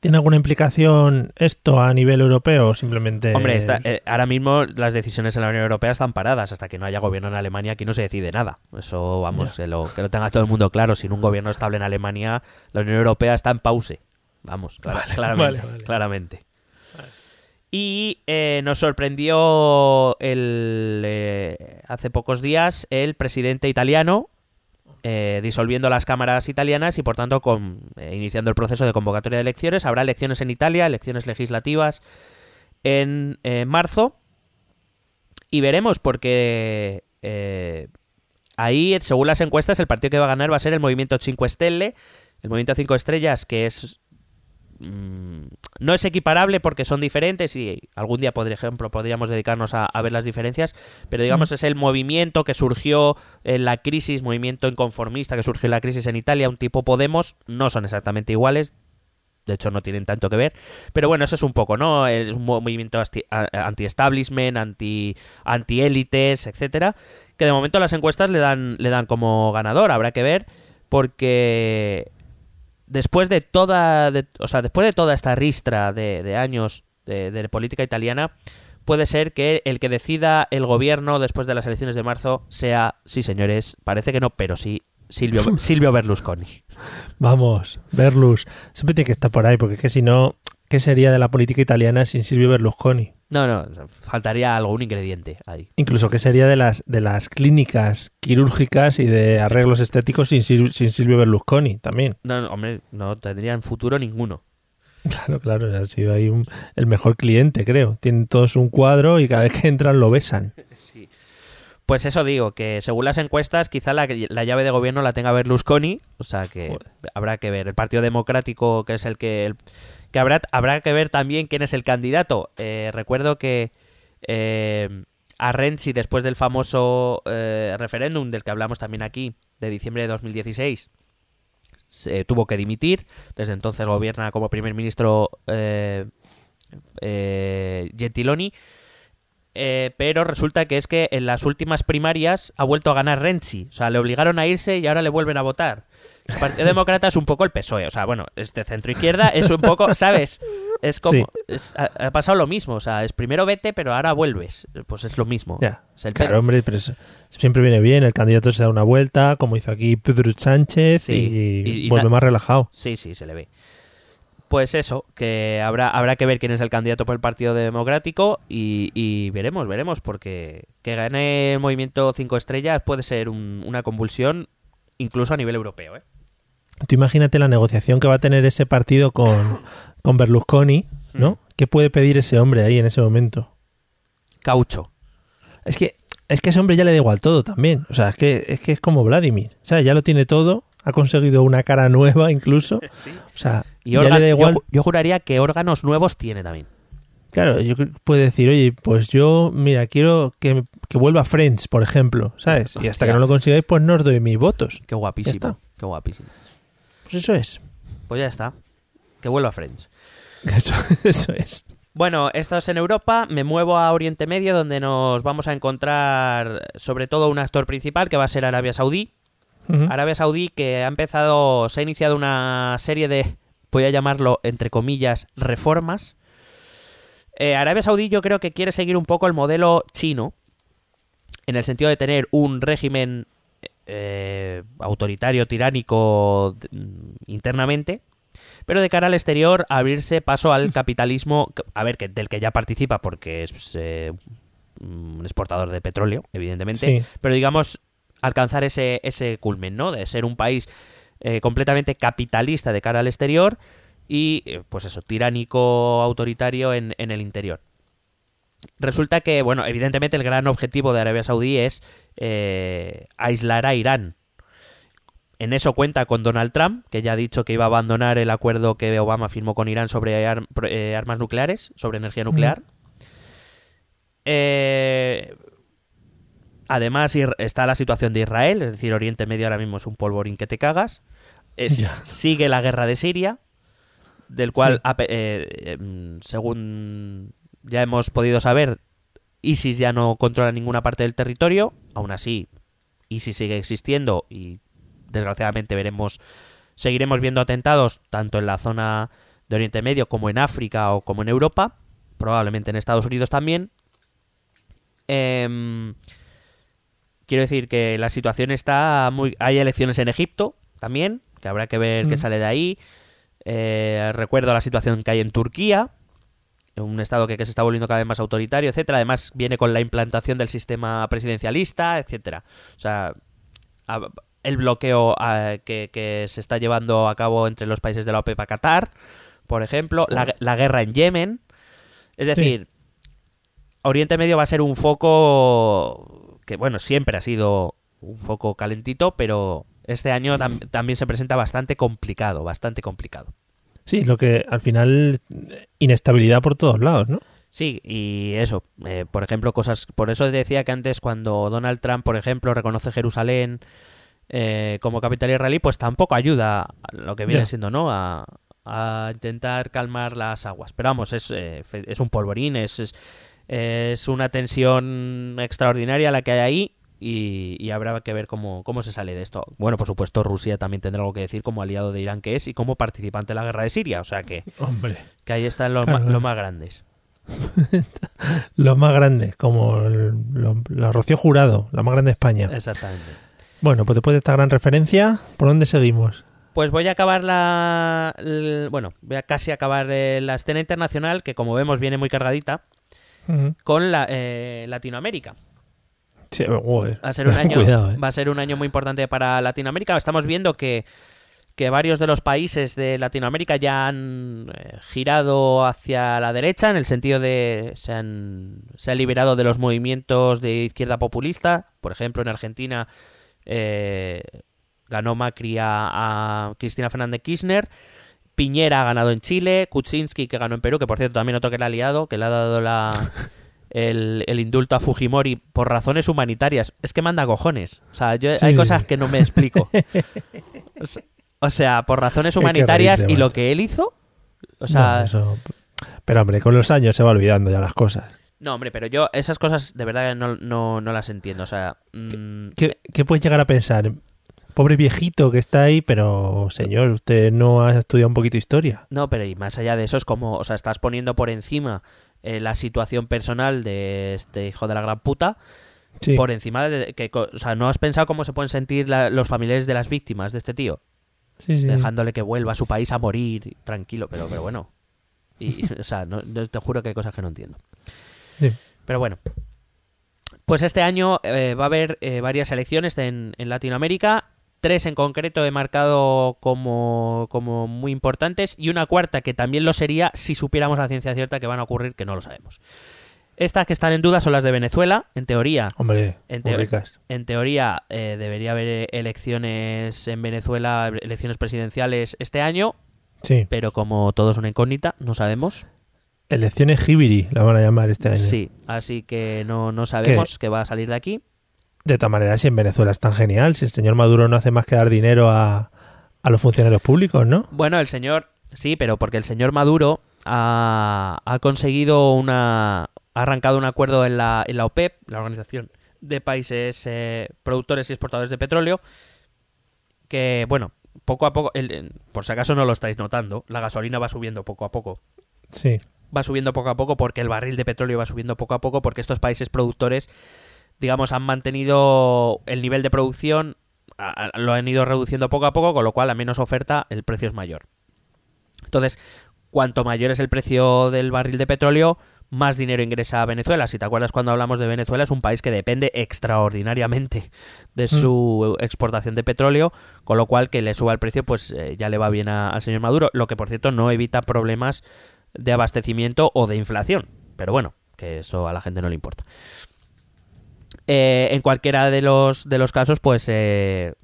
¿Tiene alguna implicación esto a nivel europeo o simplemente... Hombre, está- eh, ahora mismo las decisiones en la Unión Europea están paradas. Hasta que no haya gobierno en Alemania, aquí no se decide nada. Eso, vamos, que lo, que lo tenga todo el mundo claro. Sin un gobierno estable en Alemania, la Unión Europea está en pause. Vamos, clara- claramente. vale, vale. claramente. Y eh, nos sorprendió el, eh, hace pocos días el presidente italiano eh, disolviendo las cámaras italianas y por tanto con, iniciando el proceso de convocatoria de elecciones. Habrá elecciones en Italia, elecciones legislativas en marzo y veremos porque ahí, según las encuestas, el partido que va a ganar va a ser el Movimiento 5 Stelle, el Movimiento 5 Estrellas, que es mm, no es equiparable porque son diferentes y algún día, por ejemplo, podríamos dedicarnos a, a ver las diferencias, pero digamos es el movimiento que surgió en la crisis, movimiento inconformista que surgió en la crisis en Italia, un tipo Podemos, no son exactamente iguales, de hecho no tienen tanto que ver, pero bueno, eso es un poco, ¿no? Es un movimiento anti-establishment, anti- anti-élites, etcétera, que de momento las encuestas le dan, le dan como ganador, habrá que ver, porque después de toda, de- o sea, después de toda esta ristra de, de años de, de política italiana, puede ser que el que decida el gobierno después de las elecciones de marzo sea, sí señores, parece que no, pero sí, Silvio, Silvio Berlusconi. Vamos, Berlus. Siempre tiene que estar por ahí, porque es que si no, ¿qué sería de la política italiana sin Silvio Berlusconi? No, no, faltaría algún ingrediente ahí. Incluso qué sería de las de las clínicas quirúrgicas y de arreglos estéticos sin, Sil- sin Silvio Berlusconi también. No, no, hombre, no tendrían futuro ninguno. Claro, claro, ha sido ahí un- el mejor cliente, creo. Tienen todos un cuadro y cada vez que entran lo besan. Pues eso digo, que según las encuestas, quizá la, la llave de gobierno la tenga Berlusconi, o sea que habrá que ver. El Partido Democrático, que es el que... el- que habrá, habrá que ver también quién es el candidato. Eh, recuerdo que eh, a Renzi, después del famoso eh, referéndum del que hablamos también aquí, de diciembre de 2016, se tuvo que dimitir. Desde entonces gobierna como primer ministro eh, Gentiloni. Pero resulta que es que en las últimas primarias ha vuelto a ganar Renzi. O sea, le obligaron a irse y ahora le vuelven a votar. El Partido Demócrata es un poco el PSOE. O sea, bueno, este centro izquierda es un poco, ¿sabes? Es como. Sí. es- ha, ha pasado lo mismo. O sea, es primero vete, pero ahora vuelves. Pues es lo mismo. Ya, Es el claro, hombre, pero es- siempre viene bien. El candidato se da una vuelta, como hizo aquí Pedro Sánchez, Sí, y, y- y vuelve más relajado. Sí, sí, se le ve. Pues eso, que habrá, habrá que ver quién es el candidato por el Partido Democrático y, y veremos, veremos, porque que gane el movimiento 5 estrellas puede ser un- una convulsión incluso a nivel europeo. ¿eh? Tú imagínate la negociación que va a tener ese partido con, con Berlusconi, ¿no? Mm. ¿Qué puede pedir ese hombre ahí en ese momento? Caucho. Es que, es que a ese hombre ya le da igual todo también. O sea, es que es, que es como Vladimir. O sea, ya lo tiene todo, ha conseguido una cara nueva incluso. O sea, Y ya le da igual. yo, ju- yo juraría que órganos nuevos tiene también. Claro, yo puede decir, oye, pues yo, mira, quiero que, que vuelva Friends, por ejemplo, ¿sabes? Y hasta que no lo consigáis, pues no os doy mis votos. Qué guapísimo. Qué guapísimo. Pues eso es. Pues ya está. Que vuelva a Friends. Eso, eso es. Bueno, esto es en Europa. Me muevo a Oriente Medio, donde nos vamos a encontrar sobre todo un actor principal que va a ser Arabia Saudí. Arabia Saudí que ha empezado, se ha iniciado una serie de, voy a llamarlo entre comillas, reformas. Eh, Arabia Saudí yo creo que quiere seguir un poco el modelo chino, en el sentido de tener un régimen eh, autoritario, tiránico mm, internamente, pero de cara al exterior abrirse paso al capitalismo, a ver, que, del que ya participa porque es eh, un exportador de petróleo, evidentemente, Sí. pero digamos alcanzar ese, ese culmen, ¿no? De ser un país eh, completamente capitalista de cara al exterior y, pues eso, tiránico, autoritario en, en el interior. Resulta que, bueno, evidentemente el gran objetivo de Arabia Saudí es eh, aislar a Irán. En eso cuenta con Donald Trump, que ya ha dicho que iba a abandonar el acuerdo que Obama firmó con Irán sobre ar- eh, armas nucleares, sobre energía nuclear. Eh, además está la situación de Israel, es decir, Oriente Medio ahora mismo es un polvorín que te cagas. Es- sigue la guerra de Siria, del cual, Sí. eh, em, según ya hemos podido saber, ISIS ya no controla ninguna parte del territorio. Aún así, ISIS sigue existiendo y desgraciadamente veremos, seguiremos viendo atentados tanto en la zona de Oriente Medio como en África o como en Europa, probablemente en Estados Unidos también. Em, quiero decir que la situación está muy... Hay elecciones en Egipto también, que habrá que ver qué Mm. sale de ahí. Eh, recuerdo la situación que hay en Turquía, un estado que, que se está volviendo cada vez más autoritario, etcétera. Además viene con la implantación del sistema presidencialista, etcétera. O sea, a- el bloqueo que, que se está llevando a cabo entre los países de la OPEP a Qatar, por ejemplo, la, la guerra en Yemen. Es decir, Oriente Medio va a ser un foco que, bueno, siempre ha sido un foco calentito, pero este año tam- también se presenta bastante complicado, bastante complicado. Sí, lo que al final inestabilidad por todos lados, ¿no? Sí, y eso, eh, por ejemplo, cosas, por eso decía que antes cuando Donald Trump, por ejemplo, reconoce Jerusalén eh, como capital israelí, pues tampoco ayuda a lo que viene siendo, ¿no? A, a intentar calmar las aguas. Pero vamos, es, eh, es un polvorín, es, es, es una tensión extraordinaria la que hay ahí y, y habrá que ver cómo, cómo se sale de esto. Bueno, por supuesto, Rusia también tendrá algo que decir como aliado de Irán que es y como participante de la guerra de Siria, o sea que, Hombre. que ahí están los, Claro, ma- claro. los más grandes. Los más grandes, como el- lo- la Rocío Jurado, la más grande de España. Exactamente. Bueno, pues después de esta gran referencia, ¿por dónde seguimos? Pues voy a acabar la. el- bueno, voy a casi acabar eh, la escena internacional, que como vemos viene muy cargadita, con la, eh, Latinoamérica. Sí, joder. Va a ser un año, Cuidado, ¿eh? va a ser un año muy importante para Latinoamérica. Estamos viendo que, que varios de los países de Latinoamérica ya han eh, girado hacia la derecha, en el sentido de se han, se han liberado de los movimientos de izquierda populista. Por ejemplo, en Argentina eh, ganó Macri a, a Cristina Fernández Kirchner. Piñera ha ganado en Chile, Kuczynski que ganó en Perú, que por cierto también otro que le ha liado, que le ha dado la, el, el indulto a Fujimori por razones humanitarias. Es que manda cojones. O sea, yo, Sí, hay cosas que no me explico. O se- O sea, por razones que humanitarias y lo macho. que él hizo. O sea, No, eso- Pero hombre, con los años se va olvidando ya las cosas. no, hombre, pero yo esas cosas de verdad no, no, no las entiendo. O sea, mm, ¿Qué, qué puedes llegar a pensar? Pobre viejito que está ahí, pero señor, usted no ha estudiado un poquito historia. No, pero y más allá de eso es como, o sea, estás poniendo por encima eh, la situación personal de este hijo de la gran puta, Sí. por encima de que, o sea, ¿no has pensado cómo se pueden sentir la- los familiares de las víctimas de este tío? sí, sí. Dejándole que vuelva a su país a morir, tranquilo, pero, pero bueno. Y, o sea, no- te juro que hay cosas que no entiendo. Sí. Pero bueno. Pues este año eh, va a haber eh, varias elecciones en, en Latinoamérica. Tres en concreto he marcado como, como muy importantes. Y una cuarta que también lo sería si supiéramos a ciencia cierta que van a ocurrir, que no lo sabemos. Estas que están en duda son las de Venezuela. En teoría, Hombre, En teo- en teoría eh, debería haber elecciones en Venezuela, elecciones presidenciales este año. Sí. Pero como todo es una incógnita, no sabemos. Elecciones Hibiri la van a llamar este año. Sí, así que no, no sabemos qué va a salir de aquí. De todas maneras, si en Venezuela es tan genial, si el señor Maduro no hace más que dar dinero a, a los funcionarios públicos, ¿no? Bueno, el señor, sí, pero porque el señor Maduro ha, ha conseguido una. ha arrancado un acuerdo en la, en la OPEP, la Organización de Países eh, Productores y Exportadores de Petróleo, que, bueno, poco a poco, el- por si acaso no lo estáis notando, la gasolina va subiendo poco a poco. Sí. va subiendo poco a poco porque el barril de petróleo va subiendo poco a poco porque estos países productores, digamos, han mantenido el nivel de producción, a- a- lo han ido reduciendo poco a poco, con lo cual a menos oferta el precio es mayor. Entonces, cuanto mayor es el precio del barril de petróleo, más dinero ingresa a Venezuela. Si te acuerdas cuando hablamos de Venezuela, es un país que depende extraordinariamente de su exportación de petróleo, con lo cual que le suba el precio, pues eh, ya le va bien a- al señor Maduro, lo que por cierto no evita problemas de abastecimiento o de inflación. Pero bueno, que eso a la gente no le importa. Eh, en cualquiera de los, de los casos, pues eh,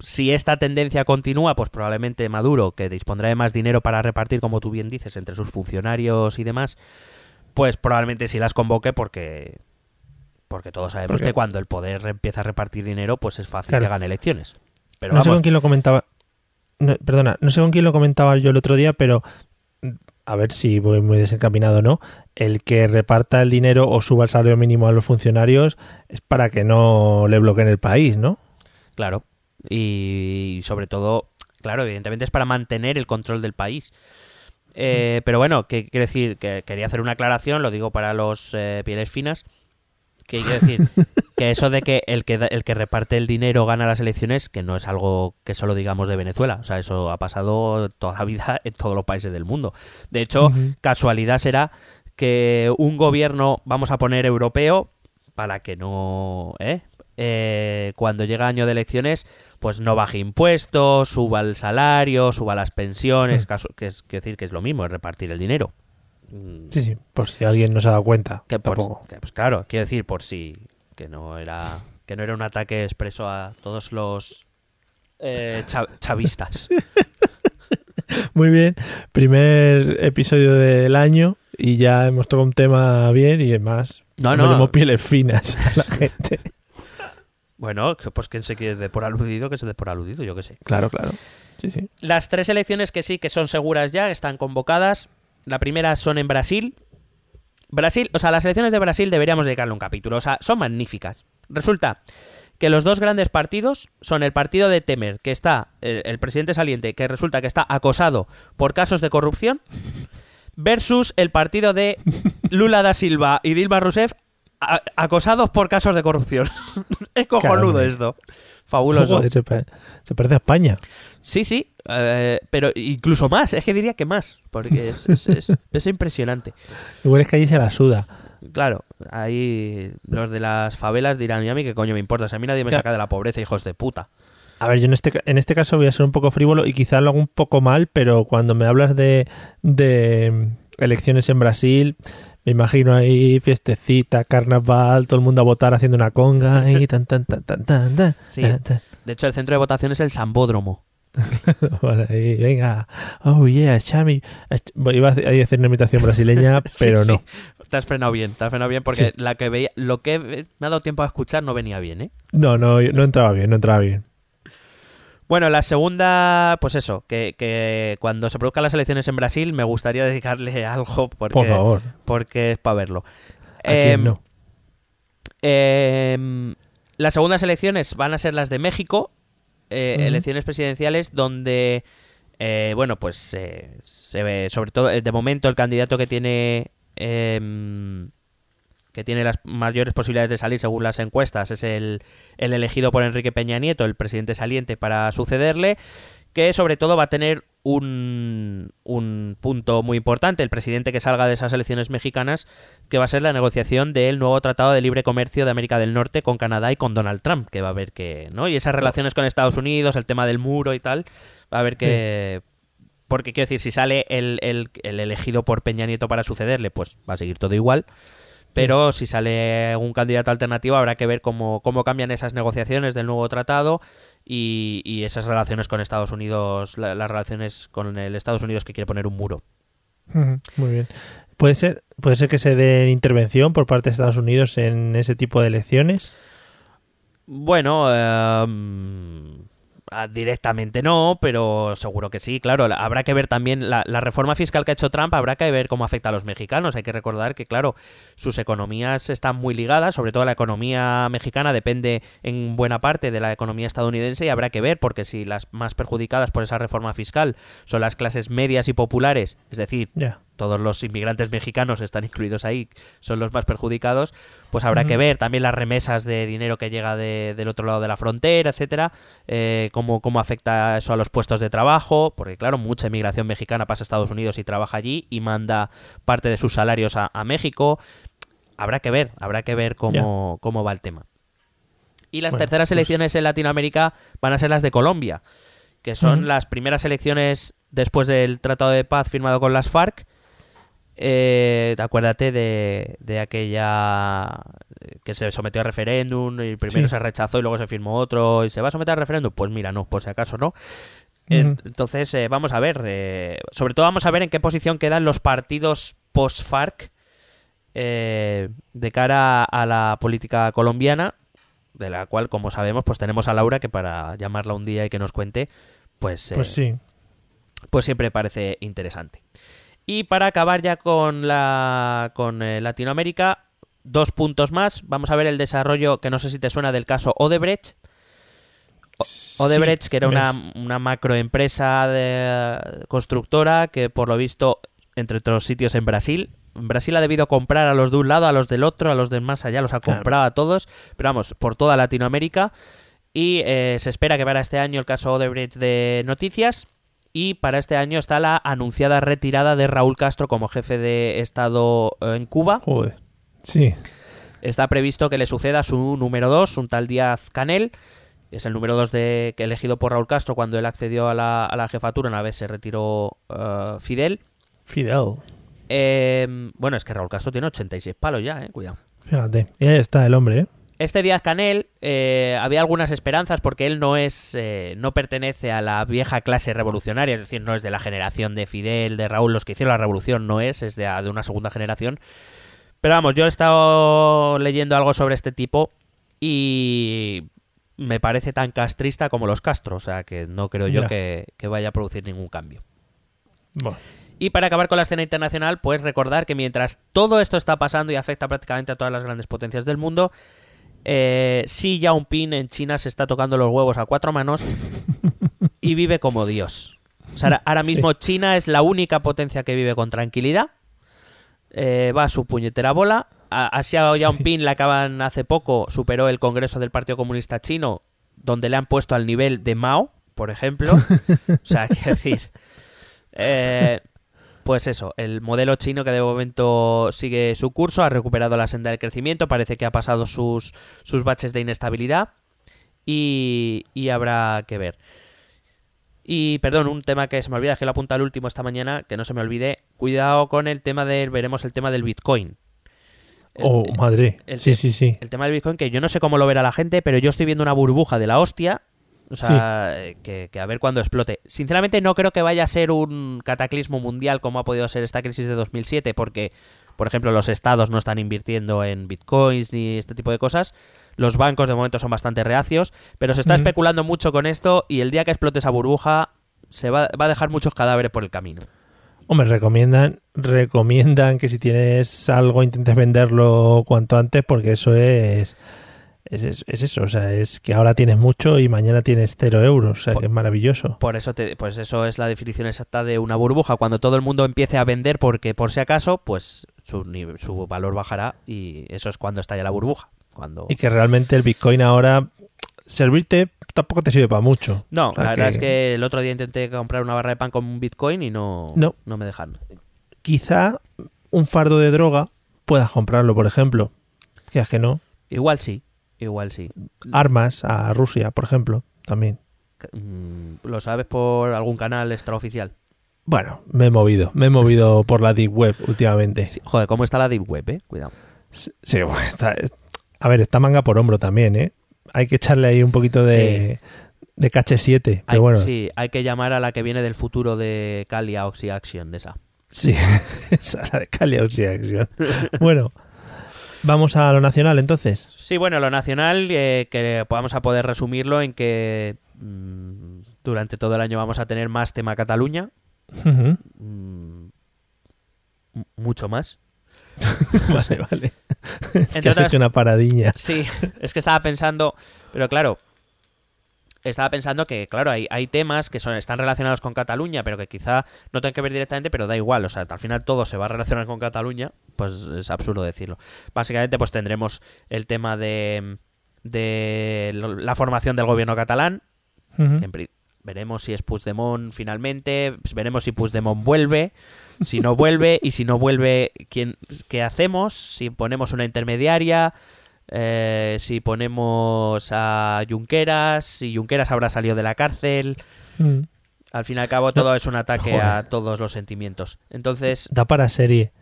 si esta tendencia continúa, pues probablemente Maduro, que dispondrá de más dinero para repartir, como tú bien dices, entre sus funcionarios y demás, pues probablemente sí las convoque porque porque todos sabemos que cuando el poder empieza a repartir dinero, pues es fácil Claro. que gane elecciones. Pero no sé con quién lo comentaba. no, perdona, no sé con quién lo comentaba yo el otro día, pero a ver si voy muy desencaminado o no. El que reparta el dinero o suba el salario mínimo a los funcionarios es para que no le bloqueen el país, ¿no? Claro. Y sobre todo, claro, evidentemente es para mantener el control del país. Eh, pero bueno, que quiero decir que quería hacer una aclaración, lo digo para los eh, pieles finas, que quiero decir que eso de que el que el que reparte el dinero gana las elecciones, que no es algo que solo digamos de Venezuela, o sea, eso ha pasado toda la vida en todos los países del mundo. De hecho, casualidad será que un gobierno, vamos a poner europeo, para que no, ¿eh? Eh, cuando llega año de elecciones, pues no baje impuestos, suba el salario, suba las pensiones, caso- que es quiero decir que es lo mismo, es repartir el dinero. Mm, Sí, sí, por si alguien no se ha dado cuenta. que por- tampoco. que, pues claro, quiero decir por si que no era que no era un ataque expreso a todos los eh, cha- chavistas. Muy bien, primer episodio del año y ya hemos tocado un tema bien y además No, no tenemos pieles finas a la gente. bueno, que, pues quien se quiere de por aludido, que se dé por aludido, yo qué sé. Claro, claro. Sí, sí. Las tres elecciones que sí que son seguras ya, están convocadas. La primera son en Brasil. Brasil, o sea, las elecciones de Brasil deberíamos dedicarle un capítulo, o sea, son magníficas. Resulta que los dos grandes partidos son el partido de Temer, que está, el, el presidente saliente, que resulta que está acosado por casos de corrupción, versus el partido de Lula da Silva y Dilma Rousseff, a- acosados por casos de corrupción. es cojonudo esto. Fabuloso. Joder, se, se parece a España. Sí, sí, eh, pero incluso más, es que diría que más, porque es, es- es- es impresionante. Igual es que allí se la suda. Claro, ahí los de las favelas dirán, ¿y a mí qué coño me importa? Si a mí nadie me saca de la pobreza, hijos de puta. A ver, yo en este, en este caso voy a ser un poco frívolo y quizá lo hago un poco mal, pero cuando me hablas de, de elecciones en Brasil, me imagino ahí fiestecita, carnaval, todo el mundo a votar haciendo una conga y tan tan tan tan tan tan. Sí. De hecho, el centro de votación es el Sambódromo. Vale, ahí, venga, oh yeah, Chami. Iba a decir una imitación brasileña, pero Sí, no. sí. Te has frenado bien, te has frenado bien porque la que veía, lo que me ha dado tiempo a escuchar no venía bien, ¿eh? No, no, no entraba bien, no entraba bien. Bueno, la segunda, pues eso, que, que cuando se produzcan las elecciones en Brasil me gustaría dedicarle algo porque, Por favor. porque es para verlo. ¿A quién Em, no? em, las segundas elecciones van a ser las de México, eh, elecciones presidenciales donde, eh, bueno, pues eh, se ve, sobre todo, eh, de momento el candidato que tiene... que tiene las mayores posibilidades de salir según las encuestas, es el, el elegido por Enrique Peña Nieto, el presidente saliente, para sucederle, que sobre todo va a tener un, un punto muy importante, el presidente que salga de esas elecciones mexicanas, que va a ser la negociación del nuevo Tratado de Libre Comercio de América del Norte con Canadá y con Donald Trump, que va a haber que, ¿no? Y esas relaciones con Estados Unidos, el tema del muro y tal, va a haber que... Porque quiero decir, si sale el, el- el elegido por Peña Nieto para sucederle, pues va a seguir todo igual. Pero si sale un candidato alternativo, habrá que ver cómo, cómo cambian esas negociaciones del nuevo tratado y, y esas relaciones con Estados Unidos, la- las relaciones con el Estados Unidos que quiere poner un muro. Muy bien. ¿Puede ser, ¿Puede ser que se dé intervención por parte de Estados Unidos en ese tipo de elecciones? Bueno, eh, directamente no, pero seguro que sí, claro. la- Habrá que ver también la, la reforma fiscal que ha hecho Trump, habrá que ver cómo afecta a los mexicanos. Hay que recordar que, claro, sus economías están muy ligadas, sobre todo la economía mexicana depende en buena parte de la economía estadounidense y habrá que ver, porque si las más perjudicadas por esa reforma fiscal son las clases medias y populares, es decir. Todos los inmigrantes mexicanos están incluidos ahí, son los más perjudicados, pues habrá que ver también las remesas de dinero que llega de- del otro lado de la frontera, etcétera, eh, cómo, cómo afecta eso a los puestos de trabajo, porque claro, mucha inmigración mexicana pasa a Estados Unidos y trabaja allí y manda parte de sus salarios a, a México. Habrá que ver, habrá que ver cómo, cómo va el tema. Y las Bueno, terceras pues- elecciones en Latinoamérica van a ser las de Colombia, que son las primeras elecciones después del Tratado de Paz firmado con las FARC. Eh, acuérdate de, de aquella que se sometió a referéndum y primero Sí. se rechazó y luego se firmó otro y se va a someter a referéndum. Pues mira, no, por si acaso no. Eh. Entonces, eh, vamos a ver. eh, sobre todo, vamos a ver en qué posición quedan los partidos post-FARC de cara a la política colombiana, de la cual, como sabemos, pues tenemos a Laura que para llamarla un día y que nos cuente, pues, Pues sí. pues siempre parece interesante. Y para acabar ya con la con eh, Latinoamérica, dos puntos más. Vamos a ver el desarrollo que no sé si te suena del caso Odebrecht. O- Odebrecht, Sí, que era una, una macroempresa de, constructora que por lo visto, entre otros sitios en Brasil, Brasil ha debido comprar a los de un lado, a los del otro, a los del más allá, los ha Claro. comprado a todos, pero vamos, por toda Latinoamérica. Y eh, se espera que para este año el caso Odebrecht de noticias. Y para este año está la anunciada retirada de Raúl Castro como jefe de Estado eh, en Cuba. Joder. Sí. Está previsto que le suceda su número 2, un tal Díaz Canel. Es el número 2 de, que elegido por Raúl Castro cuando él accedió a la, a la jefatura una vez se retiró eh, Fidel. Fidel. Eh, bueno, es que Raúl Castro tiene 86 palos ya, eh, cuidado. Fíjate. Y ahí está el hombre, ¿eh? Este Díaz Canel eh, había algunas esperanzas porque él no es eh, no pertenece a la vieja clase revolucionaria, es decir, no es de la generación de Fidel, de Raúl, los que hicieron la revolución, no es, es de, de una segunda generación. Pero vamos, yo he estado leyendo algo sobre este tipo y me parece tan castrista como los Castro, o sea que no creo yo que, que vaya a producir ningún cambio. Bueno. Y para acabar con la escena internacional, pues recordar que mientras todo esto está pasando y afecta prácticamente a todas las grandes potencias del mundo, eh, Xi Jinping en China se está tocando los huevos a cuatro manos y vive como Dios. O sea, ahora- mismo China es la única potencia que vive con tranquilidad. Eh, va a su puñetera bola a, a Xiao Yaoping le acaban hace poco, superó el Congreso del Partido Comunista Chino, donde le han puesto al nivel de Mao, por ejemplo. o sea, quiero decir. eh, pues eso, el modelo chino que de momento sigue su curso, ha recuperado la senda del crecimiento, parece que ha pasado sus, sus baches de inestabilidad y, y habrá que ver. Y perdón, un tema que se me olvida, es que lo apunta al último esta mañana, que no se me olvide. Cuidado con el tema del, veremos el tema del Bitcoin. El- Oh, madre. el- sí, sí, sí. El tema del Bitcoin, que yo no sé cómo lo verá la gente, pero yo estoy viendo una burbuja de la hostia. O sea, que, que a ver cuándo explote. Sinceramente, no creo que vaya a ser un cataclismo mundial como ha podido ser esta crisis de 2007, porque, por ejemplo, los estados no están invirtiendo en bitcoins ni este tipo de cosas. Los bancos de momento son bastante reacios, pero se está especulando mucho con esto y el día que explote esa burbuja se va, va a dejar muchos cadáveres por el camino. Hombre, recomiendan, recomiendan que si tienes algo intentes venderlo cuanto antes porque eso es, es, es- es eso, o sea, es que ahora tienes mucho y mañana tienes cero euros, o sea, Por- que es maravilloso. Por eso, te- pues eso es la definición exacta de una burbuja. Cuando todo el mundo empiece a vender porque por si acaso, pues su, su valor bajará y eso es cuando estalla la burbuja. Cuando... Y que realmente el Bitcoin ahora servirte tampoco te sirve para mucho. No, O sea la verdad es que el otro día intenté comprar una barra de pan con un Bitcoin y no, No. me dejan. Quizá un fardo de droga puedas comprarlo, por ejemplo. Que es que no. Igual sí, igual sí. Armas a Rusia, por ejemplo, también. Mm, ¿Lo sabes por algún canal extraoficial? Bueno, me he movido, me he movido por la Deep Web últimamente. Sí. Joder, ¿cómo está la Deep Web, eh? Cuidado. Sí, sí, bueno, está, es- a ver, está manga por hombro también, ¿eh? Hay que echarle ahí un poquito de, de cache 7. Hay, Pero bueno, sí, Sí, hay que llamar a la que viene del futuro de Calia Oxy Action, de esa. esa la de Cali Oxy-Action. Bueno, vamos a lo nacional entonces. Sí, bueno, lo nacional, eh, que vamos a poder resumirlo en que mm, durante todo el año vamos a tener más tema Cataluña, mm, mucho más. Vale, vale. Es que Entre has otras- hecho una paradiña. Sí, es que estaba pensando, pero claro, estaba pensando que, claro, hay, hay temas que son, están relacionados con Cataluña, pero que quizá no tengan que ver directamente, pero da igual, o sea, al final todo se va a relacionar con Cataluña, pues es absurdo decirlo. Básicamente, pues tendremos el tema de, de la formación del gobierno catalán, que veremos si es Puigdemont finalmente, veremos si Puigdemont vuelve, si no vuelve y si no vuelve, ¿quién, ¿qué hacemos? Si ponemos una intermediaria, eh, si ponemos a Junqueras, si Junqueras habrá salido de la cárcel. Mm. Al fin y al cabo todo es un ataque Joder. a todos los sentimientos. Entonces, Da para serie.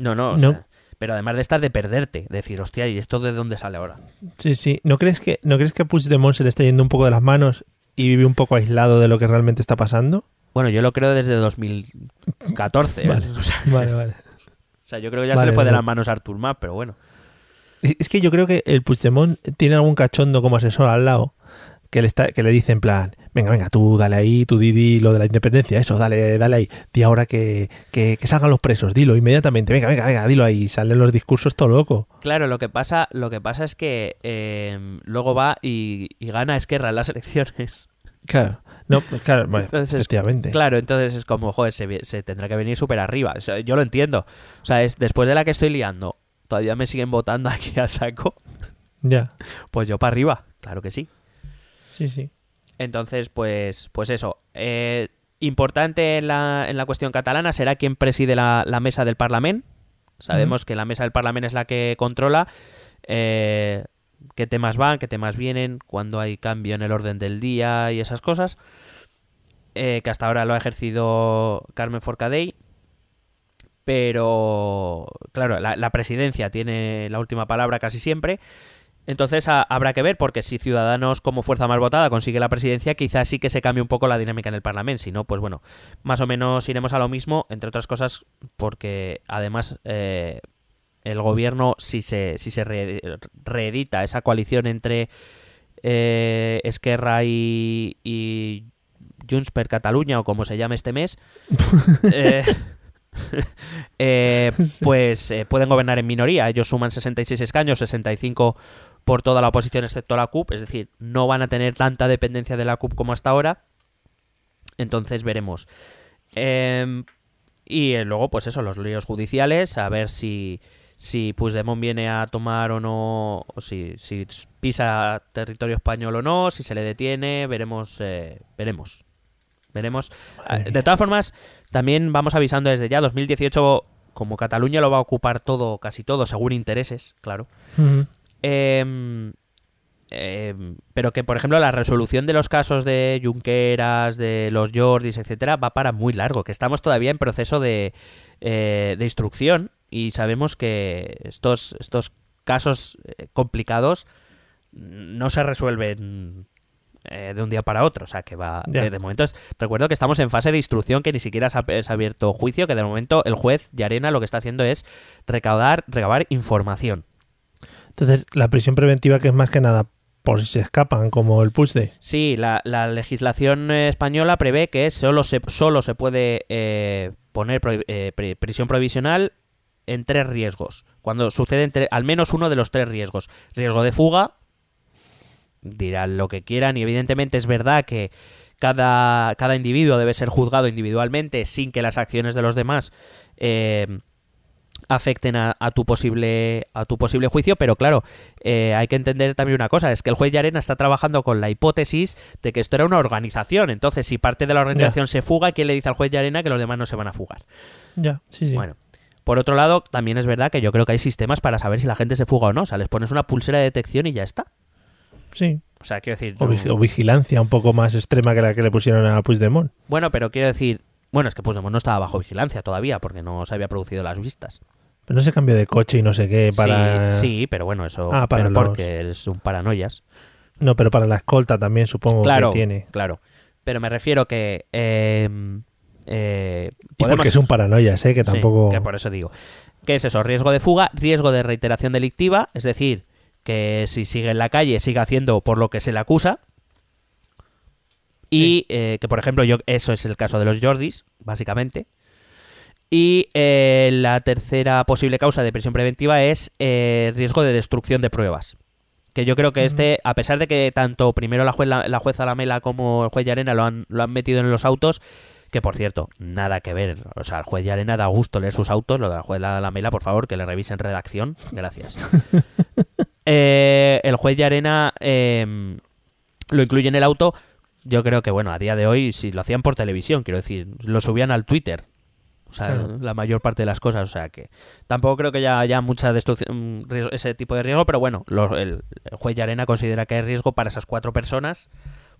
no, no, o No. sea, pero además de estar de perderte, decir, hostia, ¿y esto de dónde sale ahora? Sí, sí. ¿No crees que, ¿no crees que a Puigdemont se le está yendo un poco de las manos y vive un poco aislado de lo que realmente está pasando? Bueno, yo lo creo desde 2014. Vale. o sea, Vale, vale. O sea, yo creo que ya Vale, se le fue de vale. las manos a Artur Mas, pero bueno. Es que yo creo que el Puigdemont tiene algún cachondo como asesor al lado que le, está, que le dice en plan, venga, venga, tú dale ahí, tú Didi, lo de la independencia, eso, dale, dale ahí. Di ahora que, que, que salgan los presos, dilo inmediatamente, venga, venga, venga, dilo ahí. Salen los discursos todo loco. Claro, lo que pasa, lo que pasa es que eh, luego va y, y gana Esquerra en las elecciones. Claro. No, pues claro, bueno, Entonces, efectivamente. Claro, entonces es como, joder, se, tendrá que venir súper arriba. O sea, yo lo entiendo. O sea, es después de la que estoy liando, todavía me siguen votando aquí a saco. Ya. Pues yo para arriba, claro que sí. Sí, sí. Entonces, pues, pues eso. Eh, importante en la, en la cuestión catalana será quién preside la, la mesa del Parlamento. Sabemos que la mesa del Parlamento es la que controla eh, qué temas van, qué temas vienen, cuando hay cambio en el orden del día y esas cosas. Eh, que hasta ahora lo ha ejercido Carmen Forcadell. Pero, claro, la, la presidencia tiene la última palabra casi siempre. Entonces a- habrá que ver, porque si Ciudadanos como fuerza más votada consigue la presidencia, quizás sí que se cambie un poco la dinámica en el Parlamento. Si no, pues bueno, más o menos iremos a lo mismo, entre otras cosas, porque además eh, el gobierno, si se, si se re- reedita esa coalición entre eh, Esquerra y, y Junts per Catalunya, o como se llame este mes, eh, eh, pues eh, pueden gobernar en minoría. Ellos suman 66 escaños, 65 por toda la oposición excepto la CUP, es decir, no van a tener tanta dependencia de la CUP como hasta ahora. Entonces veremos. Em, y eh, luego, pues eso, los líos judiciales, a ver si, si Puigdemont viene a tomar o no, o si, si pisa territorio español o no, si se le detiene, veremos, veremos. Veremos. Madre De todas formas, también vamos avisando desde ya, 2018, como Cataluña lo va a ocupar todo, casi todo, según intereses, claro. Em, em, pero que, por ejemplo, la resolución de los casos de Junqueras, de los Jordis, etcétera, va para muy largo. Que estamos todavía en proceso de, eh, de instrucción y sabemos que estos, estos casos eh, complicados no se resuelven eh, de un día para otro. O sea, que va. De momento es- recuerdo que estamos en fase de instrucción que ni siquiera se ha, se ha abierto juicio. Que de momento el juez Yarena lo que está haciendo es recaudar, recabar información. Entonces, la prisión preventiva que es más que nada por si se escapan, como el Puigde. Sí, la, la legislación eh, española prevé que solo se, solo se puede eh, poner eh, prisión provisional en tres riesgos. Cuando sucede entre, al menos uno de los tres riesgos. Riesgo de fuga, dirán lo que quieran, y evidentemente es verdad que cada, cada individuo debe ser juzgado individualmente sin que las acciones de los demás eh, afecten a, a tu posible a tu posible juicio. Pero claro eh, hay que entender también una cosa es que el juez Yarena está trabajando con la hipótesis de que esto era una organización. Entonces si parte de la organización se fuga quién le dice al juez Yarena que los demás no se van a fugar Ya, sí, sí. bueno por otro lado también es verdad que yo creo que hay sistemas para saber si la gente se fuga o no. O sea les pones una pulsera de detección y ya está sí. o sea quiero decir O, yo- vigi- o vigilancia un poco más extrema que la que le pusieron a Puigdemont. bueno pero quiero decir bueno es que Puigdemont no estaba bajo vigilancia todavía porque no se había producido las vistas Pero no se cambió de coche y no sé qué para... sí, sí pero bueno eso Ah, para pero los- porque es un paranoias No, pero para la escolta también supongo claro, que tiene. Claro. Pero me refiero que. eh, eh, Y porque es un paranoias, ¿eh? Que Sí, tampoco... que por eso digo. ¿Qué es eso? Riesgo de fuga, riesgo de reiteración delictiva, es decir, que si sigue en la calle siga haciendo por lo que se le acusa. Y eh, que, por ejemplo, yo eso es el caso de los Jordis, básicamente. Y eh, la tercera posible causa de prisión preventiva es eh, riesgo de destrucción de pruebas. Que yo creo que este, a pesar de que tanto primero la, juez, la, la jueza Lamela como el juez Yarena lo han, lo han metido en los autos, que por cierto, nada que ver. O sea, el juez Yarena da gusto leer sus autos, lo de la juez Lamela, por favor, que le revisen redacción. Gracias. Eh, el juez Yarena eh, lo incluye en el auto. Yo creo que, bueno, a día de hoy, si lo hacían por televisión, quiero decir, lo subían al Twitter. O sea, Claro. la mayor parte de las cosas. O sea, que tampoco creo que haya, haya mucha destrucción, mm, ese tipo de riesgo, pero bueno, lo- el, el juez Yarena considera que hay riesgo para esas cuatro personas.